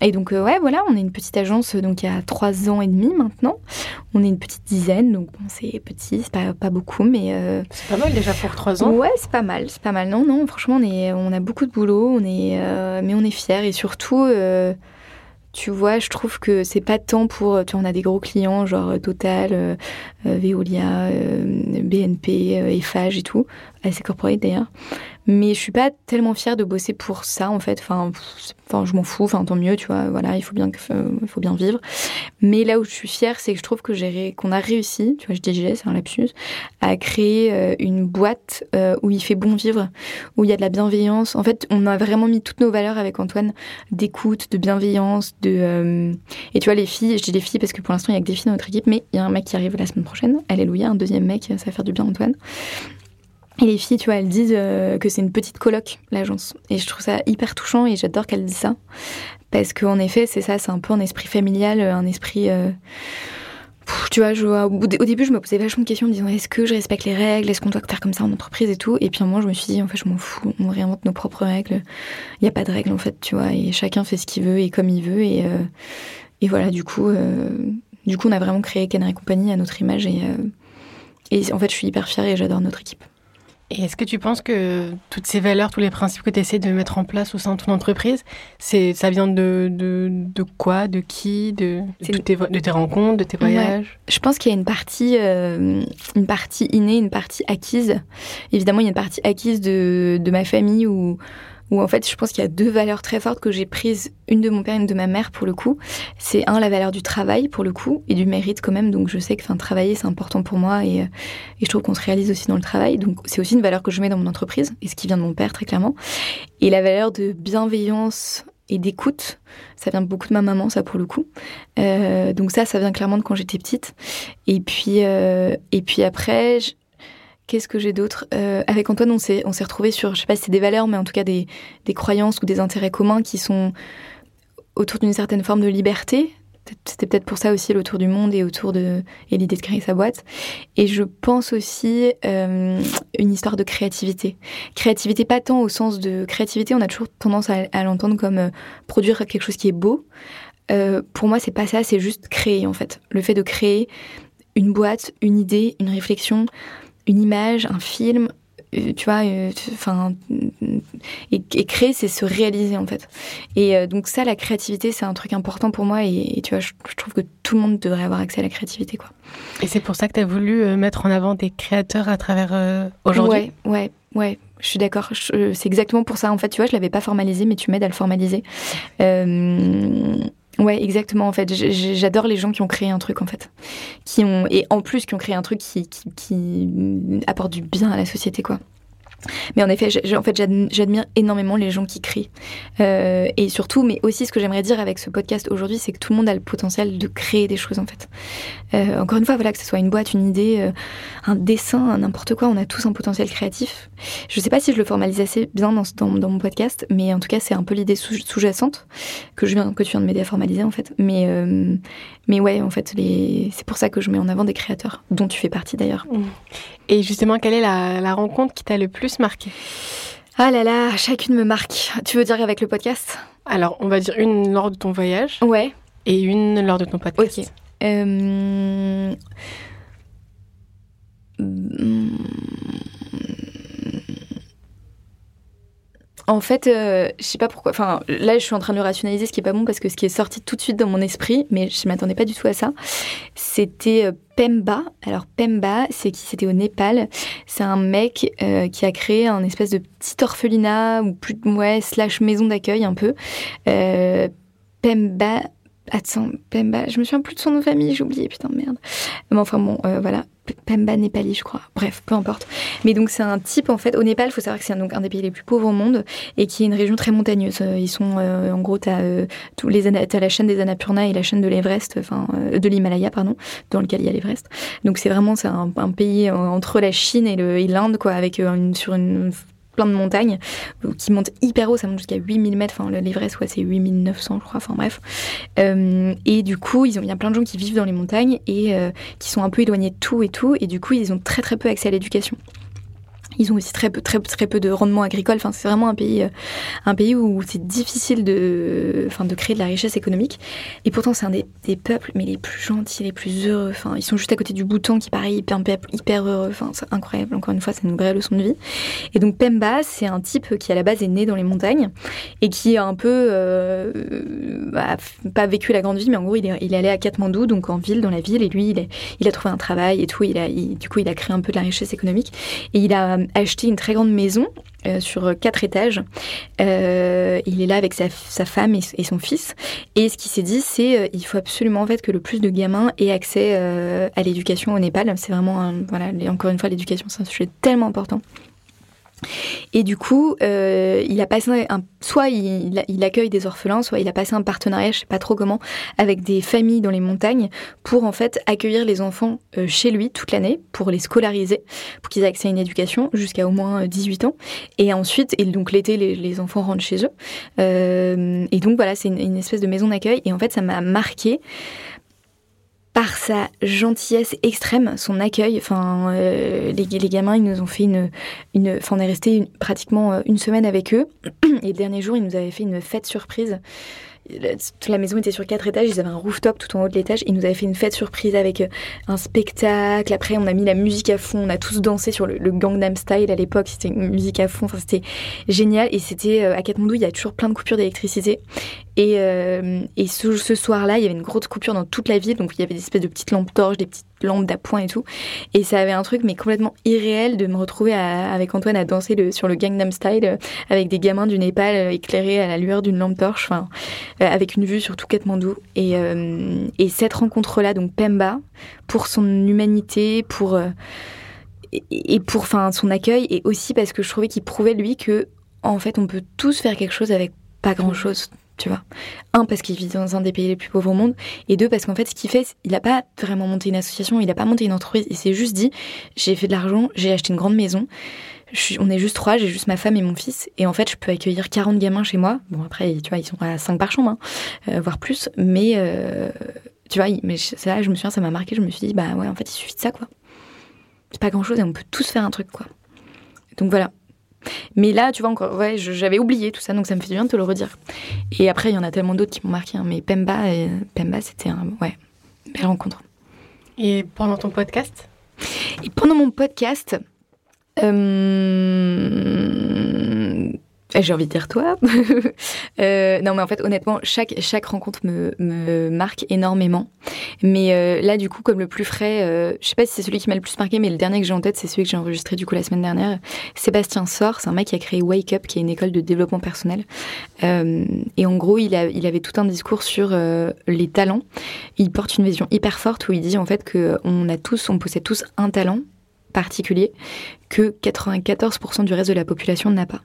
et donc, euh, ouais, voilà, on est une petite agence donc il y a trois ans et demi maintenant. On est une petite dizaine, donc c'est petit, c'est pas, pas beaucoup, mais. c'est pas mal déjà pour trois ans. Ouais, c'est pas mal, c'est pas mal. Non, non, franchement, on, est, on a beaucoup de boulot, on est, mais on est fiers et surtout tu vois, je trouve que c'est pas tant pour. Tu vois, on a des gros clients, genre euh, Total, euh, euh, Veolia, BNP, Eiffage et tout, assez corporate d'ailleurs. Mais je suis pas tellement fière de bosser pour ça, en fait. Enfin, je m'en fous, enfin, tant mieux, tu vois. Voilà, il faut bien, il faut bien vivre. Mais là où je suis fière, c'est que je trouve que j'ai, qu'on a réussi, tu vois, je dis c'est un lapsus, à créer euh, une boîte euh, où il fait bon vivre, où il y a de la bienveillance. En fait, on a vraiment mis toutes nos valeurs avec Antoine d'écoute, de bienveillance, de. Euh, et tu vois, les filles, je dis les filles parce que pour l'instant, il y a que des filles dans notre équipe, mais il y a un mec qui arrive la semaine prochaine. Alléluia, un deuxième mec, ça va faire du bien, Antoine. Et les filles, tu vois, elles disent euh, que c'est une petite coloc, l'agence. Et je trouve ça hyper touchant et j'adore qu'elles disent ça. Parce qu'en effet, c'est ça, c'est un peu un esprit familial, un esprit... Euh, tu vois, je, au, début, je me posais vachement de questions en me disant est-ce que je respecte les règles? Est-ce qu'on doit faire comme ça en entreprise et tout? Et puis à un moment, je me suis dit en fait, je m'en fous, on réinvente nos propres règles. Il n'y a pas de règles en fait, tu vois, et chacun fait ce qu'il veut et comme il veut. Et, euh, et voilà, du coup, du coup, on a vraiment créé Canary Company à notre image et, et en fait, je suis hyper fière et j'adore notre équipe. Et est-ce que tu penses que toutes ces valeurs, tous les principes que tu essaies de mettre en place au sein de ton entreprise, c'est, ça vient de, de, de quoi, de qui, de, de, tes, de, tes, rencontres, de tes voyages? Je pense qu'il y a une partie, euh, une partie innée, une partie acquise. Évidemment, il y a une partie acquise de, de ma famille où où en fait je pense qu'il y a deux valeurs très fortes que j'ai prises, une de mon père et une de ma mère pour le coup. C'est un la valeur du travail pour le coup et du mérite quand même. Donc je sais que enfin travailler c'est important pour moi et, euh, et je trouve qu'on se réalise aussi dans le travail. Donc c'est aussi une valeur que je mets dans mon entreprise et ce qui vient de mon père très clairement. Et la valeur de bienveillance et d'écoute. Ça vient beaucoup de ma maman, ça pour le coup. Euh, donc ça, ça vient clairement de quand j'étais petite. Et puis, euh, et puis après, Qu'est-ce que j'ai d'autre? Euh, Avec Antoine, on s'est, on retrouvés sur, je sais pas si c'est des valeurs, mais en tout cas des, croyances ou des intérêts communs qui sont autour d'une certaine forme de liberté. C'était peut-être pour ça aussi l'autour du monde et autour de et l'idée de créer sa boîte. Et je pense aussi euh, une histoire de créativité. Créativité pas tant au sens de créativité, on a toujours tendance à, l'entendre comme euh, produire quelque chose qui est beau. Pour moi, c'est pas ça, c'est juste créer en fait. Le fait de créer une boîte, une idée, une réflexion, une image, un film, euh, tu vois, euh, enfin, et, créer, c'est se réaliser en fait. Et euh, donc ça, la créativité, c'est un truc important pour moi. Et, tu vois, je, trouve que tout le monde devrait avoir accès à la créativité, quoi. Et c'est pour ça que tu as voulu mettre en avant des créateurs à travers aujourd'hui? Ouais, ouais, ouais. Je suis d'accord. C'est exactement pour ça. En fait, tu vois, je l'avais pas formalisé, mais tu m'aides à le formaliser. Ouais, exactement. En fait, j'adore les gens qui ont créé un truc, en fait, qui ont et en plus qui ont créé un truc qui, apporte du bien à la société, quoi. Mais en effet, en fait, j'admire énormément les gens qui crient. Euh, et surtout, mais aussi ce que j'aimerais dire avec ce podcast aujourd'hui, c'est que tout le monde a le potentiel de créer des choses, en fait. Euh, encore une fois, voilà, que ce soit une boîte, une idée, euh, un dessin, n'importe quoi, on a tous un potentiel créatif. Je sais pas si je le formalise assez bien dans, dans, dans mon podcast, mais en tout cas, c'est un peu l'idée sous-jacente que, je viens, que tu viens de m'aider à formaliser, en fait. Mais, euh, mais ouais, en fait, les... c'est pour ça que je mets en avant des créateurs, dont tu fais partie d'ailleurs. Mmh. Et justement, quelle est la, la rencontre qui t'a le plus marqué? Ah là là, chacune me marque. Tu veux dire avec le podcast? Alors, on va dire une lors de ton voyage? Ouais. Et une lors de ton podcast. Ok. Euh... En fait, euh, je sais pas pourquoi. Enfin, là, je suis en train de rationaliser, ce qui est pas bon parce que ce qui est sorti tout de suite dans mon esprit, mais je m'attendais pas du tout à ça, c'était euh, Pemba. Alors Pemba, c'est qui? C'était au Népal. C'est un mec qui a créé un espèce de petit orphelinat ou plus ouais slash maison d'accueil un peu. Pemba Attends, Pemba, je me souviens plus de son nom de famille, j'ai oublié, putain, merde. Mais enfin bon, euh, voilà. Pemba Népali, je crois. Bref, peu importe. Mais donc c'est un type en fait. Au Népal, il faut savoir que c'est donc un des pays les plus pauvres au monde et qui est une région très montagneuse. Euh, ils sont euh, en gros t'as as la chaîne des Annapurna et la chaîne de l'Everest, enfin de l'Himalaya pardon, dans lequel il y a l'Everest. Donc c'est vraiment c'est un, un, pays entre la Chine et l'Inde quoi, avec une, sur une plein de montagnes euh, qui montent hyper haut, ça monte jusqu'à 8000 mètres, enfin l'Everest ouais, c'est 8900 je crois, enfin bref. Euh, et du coup, il y a plein de gens qui vivent dans les montagnes et euh, qui sont un peu éloignés de tout et tout, et du coup ils ont très très peu accès à l'éducation. Ils ont aussi très peu, très, très peu de rendement agricole. Enfin, c'est vraiment un pays, euh, un pays où c'est difficile de, enfin, de créer de la richesse économique. Et pourtant, c'est un des, peuples, mais les plus gentils, les plus heureux. Enfin, ils sont juste à côté du Bhoutan, qui paraît hyper, hyper heureux. Enfin, c'est incroyable. Encore une fois, c'est une vraie leçon de vie. Et donc, Pemba, c'est un type qui à la base est né dans les montagnes et qui a un peu, euh, bah, pas vécu la grande vie, mais en gros, il est, il est allé à Katmandou, donc en ville, dans la ville, et lui, il a trouvé un travail et tout. Il a, du coup, il a créé un peu de la richesse économique et il a acheté une très grande maison euh, sur quatre étages. Euh, il est là avec sa, femme et, son fils. Et ce qu'il s'est dit, c'est euh, il faut absolument en fait que le plus de gamins aient accès à l'éducation au Népal. C'est vraiment, voilà, encore une fois, l'éducation, c'est un sujet tellement important. Et du coup, euh, il a passé un, soit il, il, accueille des orphelins, soit il a passé un partenariat, je sais pas trop comment, avec des familles dans les montagnes pour en fait accueillir les enfants euh, chez lui toute l'année, pour les scolariser, pour qu'ils aient accès à une éducation jusqu'à au moins 18 ans. Et ensuite, donc l'été, les, enfants rentrent chez eux. Euh, et donc voilà, c'est une, une, espèce de maison d'accueil. Et en fait, ça m'a marqué par sa gentillesse extrême, son accueil. Enfin, euh, les, gamins, ils nous ont fait une, une enfin, on est resté pratiquement euh, une semaine avec eux. Et le dernier jour, ils nous avaient fait une fête surprise la maison était sur quatre étages, ils avaient un rooftop tout en haut de l'étage. Ils nous avaient fait une fête surprise avec euh, un spectacle. Après, on a mis la musique à fond. On a tous dansé sur le, Gangnam Style à l'époque. C'était une musique à fond. C'était génial. Et c'était euh, à Katmandou, il y a toujours plein de coupures d'électricité. Et, euh, et ce, soir-là, il y avait une grosse coupure dans toute la ville. Donc, il y avait des espèces de petites lampes torches, des petites lampes d'appoint et tout. Et ça avait un truc, mais complètement irréel de me retrouver avec Antoine à danser sur le Gangnam Style avec des gamins du Népal éclairés à la lueur d'une lampe torche. Avec une vue sur tout Katmandou. Et, euh, et cette rencontre-là, donc Pemba, pour son humanité, pour euh, et pour enfin son accueil, et aussi parce que je trouvais qu'il prouvait lui que en fait on peut tous faire quelque chose avec pas grand chose. Tu vois, un parce qu'il vit dans un des pays les plus pauvres au monde, et deux parce qu'en fait ce qu'il fait, il n'a pas vraiment monté une association, il n'a pas monté une entreprise, il s'est juste dit j'ai fait de l'argent, j'ai acheté une grande maison, on est juste trois, j'ai juste ma femme et mon fils. Et en fait, je peux accueillir 40 gamins chez moi. Bon, après, tu vois, ils sont à 5 par chambre, hein, euh, voire plus. Mais, euh, tu vois, mais c'est là, je me souviens, ça m'a marqué. Je me suis dit, bah ouais, en fait, il suffit de ça, quoi. C'est pas grand chose et on peut tous faire un truc, quoi. Donc voilà. Mais là, tu vois, encore, ouais, j'avais oublié tout ça, donc ça me fait du bien de te le redire. Et après, il y en a tellement d'autres qui m'ont marqué. Hein, mais Pemba, et, Pemba c'était un, ouais, belle rencontre. Et pendant ton podcast? Et pendant mon podcast, euh, j'ai envie de dire toi. euh, non, mais en fait, honnêtement, chaque, chaque rencontre me, marque énormément. Mais euh, là, du coup, comme le plus frais, euh, je sais pas si c'est celui qui m'a le plus marqué, mais le dernier que j'ai en tête, c'est celui que j'ai enregistré du coup la semaine dernière. Sébastien Sor, c'est un mec qui a créé Wake Up, qui est une école de développement personnel. Euh, et en gros, il, a, il avait tout un discours sur les talents. Il porte une vision hyper forte où il dit en fait que on a tous, on possède tous un talent particulier que 94% du reste de la population n'a pas.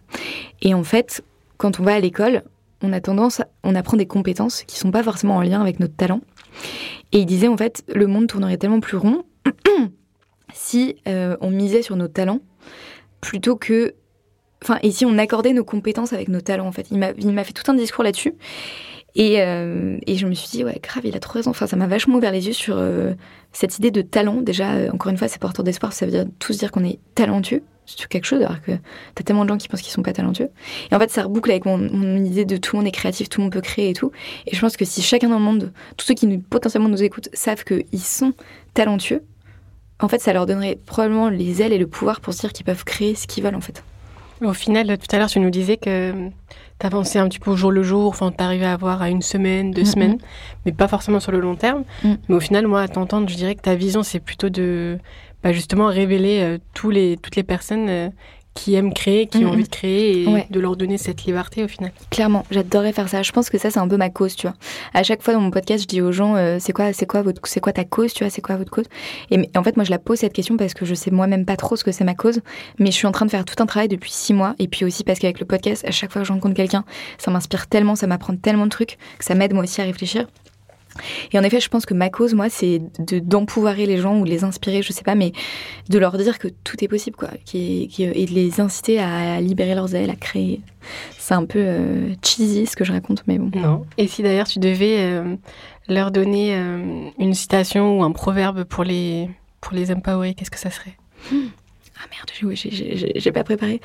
Et en fait, quand on va à l'école, on a tendance, on apprend des compétences qui sont pas forcément en lien avec notre talent. Et il disait en fait, le monde tournerait tellement plus rond si euh, on misait sur nos talents plutôt que, enfin, et si on accordait nos compétences avec nos talents en fait. Il m'a fait tout un discours là-dessus. Et, euh, et, je me suis dit, ouais, grave, il a trop raison. Enfin, ça m'a vachement ouvert les yeux sur euh, cette idée de talent. Déjà, euh, encore une fois, c'est porteur d'espoir. Ça veut dire tous dire qu'on est talentueux sur quelque chose, alors que t'as tellement de gens qui pensent qu'ils sont pas talentueux. Et en fait, ça reboucle avec mon, mon, idée de tout le monde est créatif, tout le monde peut créer et tout. Et je pense que si chacun dans le monde, tous ceux qui nous, potentiellement nous écoutent, savent qu'ils sont talentueux, en fait, ça leur donnerait probablement les ailes et le pouvoir pour se dire qu'ils peuvent créer ce qu'ils veulent, en fait. Au final, tout à l'heure, tu nous disais que t'avançais un petit peu au jour le jour, enfin t'arrivais à voir à une semaine, deux semaines, mais pas forcément sur le long terme. Mm. Mais au final, moi, à t'entendre, je dirais que ta vision, c'est plutôt de bah, justement révéler euh, tous les, toutes les personnes euh, qui aiment créer, qui ont envie de créer et Ouais. de leur donner cette liberté au final. Clairement, j'adorerais faire ça. Je pense que ça, c'est un peu ma cause, tu vois. À chaque fois dans mon podcast, je dis aux gens, euh, c'est quoi, c'est quoi votre, c'est quoi ta cause, tu vois, c'est quoi votre cause? Et en fait, moi, je la pose cette question parce que je sais moi-même pas trop ce que c'est ma cause, mais je suis en train de faire tout un travail depuis six mois. Et puis aussi parce qu'avec le podcast, à chaque fois que je rencontre quelqu'un, ça m'inspire tellement, ça m'apprend tellement de trucs que ça m'aide moi aussi à réfléchir. Et en effet, je pense que ma cause, moi, c'est de d'empouvoirer les gens ou de les inspirer, je sais pas, mais de leur dire que tout est possible, quoi, qui, qui- et de les inciter à libérer leurs ailes, à créer. C'est un peu euh, cheesy ce que je raconte, mais bon. Non. Et si d'ailleurs tu devais euh, leur donner euh, une citation ou un proverbe pour les, pour les empowerer, qu'est-ce que ça serait? Ah merde, j'ai- j'ai- pas préparé.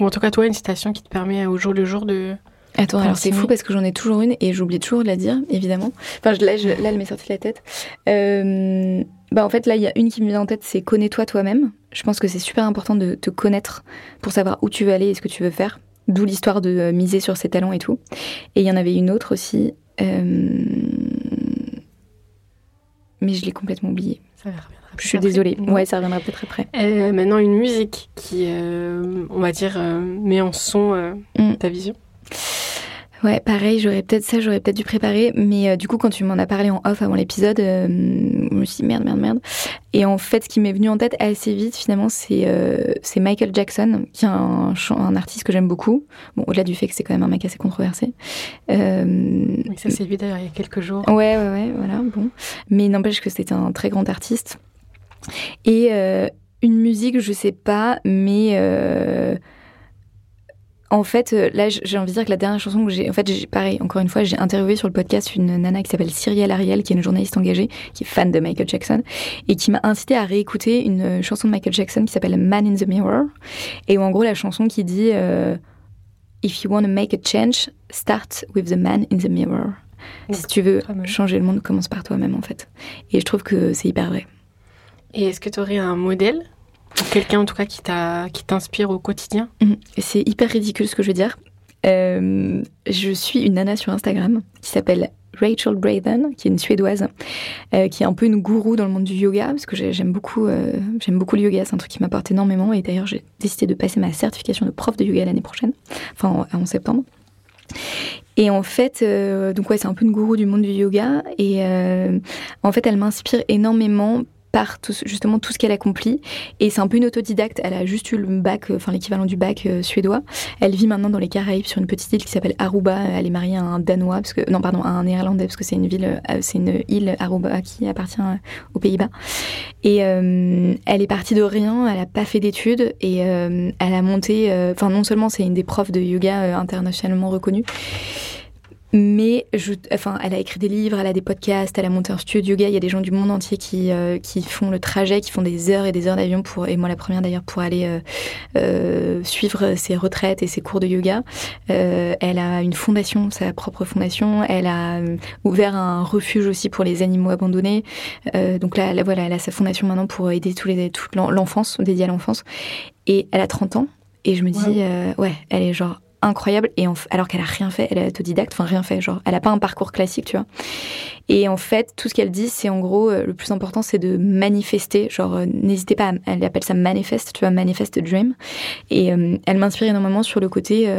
Ou en tout cas, toi, une citation qui te permet au jour le jour de. Attends, alors c'est fou parce que j'en ai toujours une et j'oublie toujours de la dire, évidemment. Enfin, je- là, je- là elle m'est sortie de la tête. Euh, bah, en fait, là, il y a une qui me vient en tête, c'est connais-toi toi-même. Je pense que c'est super important de te connaître pour savoir où tu veux aller et ce que tu veux faire. D'où l'histoire de euh, miser sur ses talents et tout. Et il y en avait une autre aussi. euh, Mais je l'ai complètement oubliée. Ça Je suis après. désolée. Ouais, ça reviendra peut-être après. Euh, maintenant, une musique qui, euh, on va dire, euh, met en son Mm. ta vision. Ouais, pareil, j'aurais peut-être ça, j'aurais peut-être dû préparer, mais euh, du coup, quand tu m'en as parlé en off avant l'épisode, euh, je me suis dit merde, merde, merde. Et en fait, ce qui m'est venu en tête assez vite, finalement, c'est euh, c'est Michael Jackson, qui est un, artiste que j'aime beaucoup. Bon, au-delà du fait que c'est quand même un mec assez controversé. Oui, ça s'est vu d'ailleurs il y a quelques jours. Ouais, ouais, ouais, voilà, bon. Mais n'empêche que c'était un très grand artiste. Et une musique, je sais pas, mais en fait, euh, là, j'ai envie de dire que la dernière chanson que j'ai, en fait, j'ai, pareil, encore une fois, j'ai interviewé sur le podcast une nana qui s'appelle Cyrielle Ariel, qui est une journaliste engagée, qui est fan de Michael Jackson, et qui m'a incité à réécouter une euh, chanson de Michael Jackson qui s'appelle Man in the Mirror, et où en gros la chanson qui dit euh, If you want to make a change, start with the man in the mirror. Si tu veux changer le monde, commence par toi-même en fait. Et je trouve que c'est hyper vrai. Et est-ce que tu aurais un modèle quelqu'un en tout cas qui t'inspire au quotidien? Mhm. C'est hyper ridicule ce que je veux dire. Euh, je suis une nana sur Instagram qui s'appelle Rachel Braden, qui est une suédoise, euh, qui est un peu une gourou dans le monde du yoga, parce que j'ai- j'aime beaucoup, euh, j'aime beaucoup le yoga, c'est un truc qui m'apporte énormément. Et d'ailleurs, j'ai décidé de passer ma certification de prof de yoga l'année prochaine, enfin en, septembre. Et en fait, donc ouais, c'est un peu une gourou du monde du yoga. Et en fait, elle m'inspire énormément par tout, justement tout ce qu'elle accomplit. Et c'est un peu une autodidacte. Elle a juste eu le bac, euh, enfin l'équivalent du bac euh, suédois. Elle vit maintenant dans les Caraïbes sur une petite île qui s'appelle Aruba. Elle est mariée à un Danois, parce que non pardon, à un Néerlandais, parce que c'est une ville, euh, c'est une île Aruba qui appartient aux Pays-Bas. Et elle est partie de rien. Elle a pas fait d'études et elle a monté. Enfin non seulement c'est une des profs de yoga internationalement reconnue. Mais je, enfin, elle a écrit des livres, elle a des podcasts, elle a monté un studio de yoga. Il y a des gens du monde entier qui, euh, qui font le trajet, qui font des heures et des heures d'avion pour, et moi la première d'ailleurs, pour aller euh, euh, suivre ses retraites et ses cours de yoga. Euh, elle a une fondation, sa propre fondation. Elle a euh, ouvert un refuge aussi pour les animaux abandonnés. Euh, donc là, là, voilà, elle a sa fondation maintenant pour aider tous les, toute l'en- l'enfance, dédiée à l'enfance. Et elle a 30 ans. Et je me dis, Wow. euh, ouais, elle est genre incroyable et alors qu'elle a rien fait, elle est autodidacte, enfin rien fait, genre elle a pas un parcours classique, tu vois. Et en fait, tout ce qu'elle dit, c'est en gros euh, le plus important, c'est de manifester, genre euh, n'hésitez pas, elle appelle ça manifeste, tu vois, manifest dream. Et euh, elle m'inspire énormément sur le côté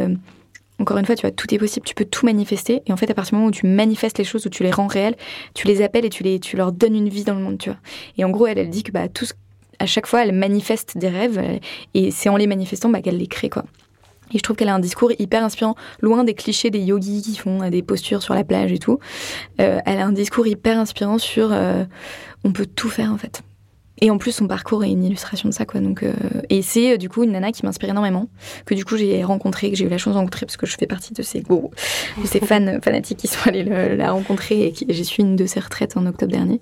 encore une fois, tu vois, tout est possible, tu peux tout manifester. Et en fait, à partir du moment où tu manifestes les choses, où tu les rends réelles, tu les appelles et tu, les, tu leur donnes une vie dans le monde, tu vois. Et en gros, elle, elle dit que bah, tout à chaque fois, elle manifeste des rêves et c'est en les manifestant bah, qu'elle les crée, quoi. Et je trouve qu'elle a un discours hyper inspirant, loin des clichés des yogis qui font euh, des postures sur la plage et tout. Euh, elle a un discours hyper inspirant sur euh, on peut tout faire en fait. Et en plus, son parcours est une illustration de ça, quoi. Donc, et c'est du coup une nana qui m'inspire énormément, que du coup j'ai rencontré, que j'ai eu la chance de rencontrer parce que je fais partie de ces gourous, de ces fans fanatiques qui sont allés la rencontrer et j'ai suivi une de ses retraites en octobre dernier.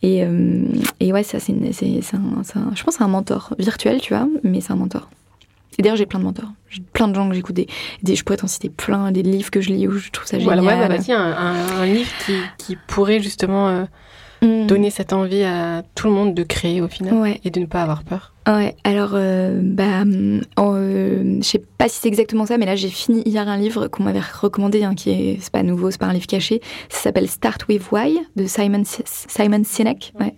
Et, ouais, ça c'est, un, je pense c'est un mentor virtuel, tu vois, mais c'est un mentor. Et d'ailleurs, j'ai plein de mentors. J'ai plein de gens que j'écoute. Des, des, je pourrais t'en citer plein, des livres que je lis où je trouve ça Voilà, génial. ouais, bah, vas-y, un, un- un livre qui, qui pourrait justement euh, mm. donner cette envie à tout le monde de créer au final et de ne pas avoir peur. Ouais, alors, euh, bah, euh, je sais pas si c'est exactement ça, mais là, j'ai fini hier un livre qu'on m'avait recommandé, hein, qui est, c'est pas nouveau, c'est pas un livre caché. Ça s'appelle Start with Why de Simon, Simon Sinek, ouais.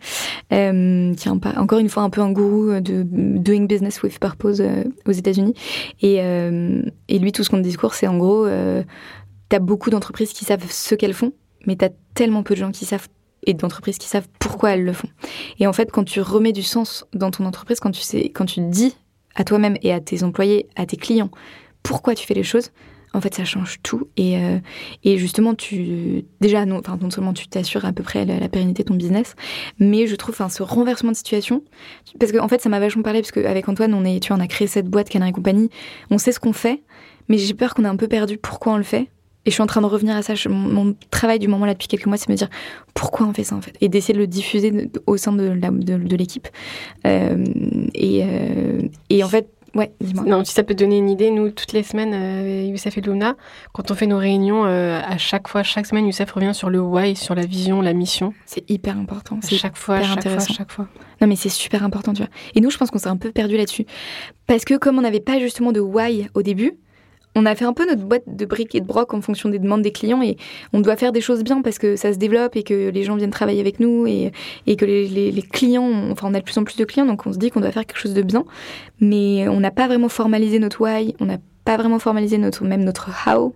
euh, qui est encore une fois un peu un gourou de Doing Business with Purpose aux États-Unis. Et, et lui, tout ce qu'on discours, c'est en gros, t'as beaucoup d'entreprises qui savent ce qu'elles font, mais t'as tellement peu de gens qui savent et d'entreprises qui savent pourquoi elles le font. Et en fait, quand tu remets du sens dans ton entreprise, quand tu sais, quand tu dis à toi-même et à tes employés, à tes clients, pourquoi tu fais les choses, en fait, ça change tout. Et, euh, et justement, tu déjà non, non seulement tu t'assures à peu près la, pérennité de ton business, mais je trouve, ce renversement de situation, parce qu'en en fait, ça m'a vachement parlé parce qu'avec Antoine, on est, tu on a créé cette boîte Canary Company, on sait ce qu'on fait, mais j'ai peur qu'on ait un peu perdu pourquoi on le fait. Et je suis en train de revenir à ça. mon, travail du moment là depuis quelques mois, c'est me dire pourquoi on fait ça en fait, et d'essayer de le diffuser au sein de, de, l'équipe. Euh, et, euh, et en fait, Ouais, dis-moi. Non, si ça peut donner une idée, nous, toutes les semaines, euh, Youssef et Luna, quand on fait nos réunions, euh, à chaque fois, chaque semaine, Youssef revient sur le why, sur la vision, la mission. C'est hyper important. C'est chaque fois, chaque intéressant. fois, chaque fois. Non, mais c'est super important, tu vois. Et nous, je pense qu'on s'est un peu perdu là-dessus. Parce que comme on n'avait pas justement de why au début, on a fait un peu notre boîte de briques et de broc en fonction des demandes des clients et on doit faire des choses bien parce que ça se développe et que les gens viennent travailler avec nous et, que les, les, clients, enfin on a de plus en plus de clients donc on se dit qu'on doit faire quelque chose de bien. Mais on n'a pas vraiment formalisé notre why, on n'a pas vraiment formalisé notre, même notre how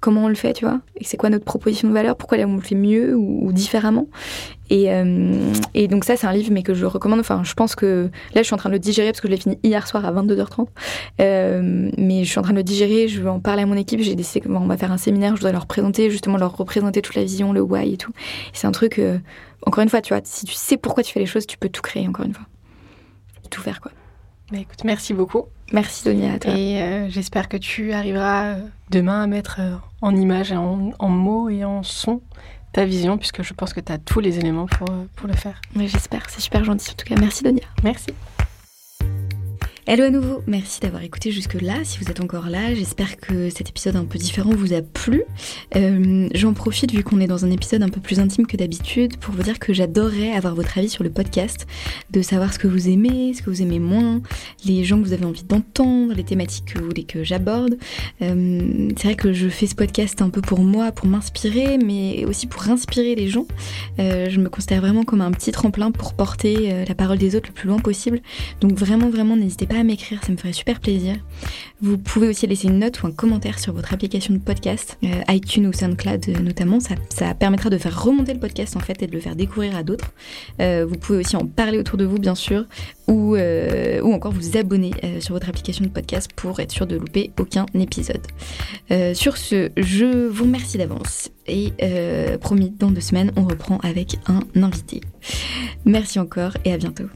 comment on le fait, tu vois, et c'est quoi notre proposition de valeur, pourquoi on le fait mieux ou, différemment. Et, euh, et, donc ça, c'est un livre, mais que je recommande. Enfin, je pense que là, je suis en train de le digérer parce que je l'ai fini hier soir à 22h30. Euh, mais je suis en train de le digérer. Je vais en parler à mon équipe. J'ai décidé qu'on va faire un séminaire. Je voudrais leur présenter, justement, leur représenter toute la vision, le why et tout. C'est un truc. Euh, encore une fois, tu vois, si tu sais pourquoi tu fais les choses, tu peux tout créer. Encore une fois, tout faire quoi. Bah, écoute, merci beaucoup. Merci Donia à toi. Et euh, j'espère que tu arriveras euh, demain à mettre euh, en image, en, en mots et en son ta vision, puisque je pense que tu as tous les éléments pour, pour le faire. J'espère, c'est super gentil en tout cas. Merci Donia. Merci. Hello à nouveau, merci d'avoir écouté jusque-là. Si vous êtes encore là, j'espère que cet épisode un peu différent vous a plu. Euh, j'en profite, vu qu'on est dans un épisode un peu plus intime que d'habitude, pour vous dire que j'adorerais avoir votre avis sur le podcast, de savoir ce que vous aimez, ce que vous aimez moins, les gens que vous avez envie d'entendre, les thématiques que vous voulez que j'aborde. Euh, c'est vrai que je fais ce podcast un peu pour moi, pour m'inspirer, mais aussi pour inspirer les gens. Euh, je me considère vraiment comme un petit tremplin pour porter la parole des autres le plus loin possible. Donc vraiment, vraiment, n'hésitez pas m'écrire, ça me ferait super plaisir. Vous pouvez aussi laisser une note ou un commentaire sur votre application de podcast, euh, iTunes ou SoundCloud euh, notamment. Ça, permettra de faire remonter le podcast en fait et de le faire découvrir à d'autres. Euh, vous pouvez aussi en parler autour de vous bien sûr ou, ou encore vous abonner sur votre application de podcast pour être sûr de louper aucun épisode. sur ce, je vous remercie d'avance et promis, dans deux semaines, on reprend avec un invité. Merci encore et à bientôt.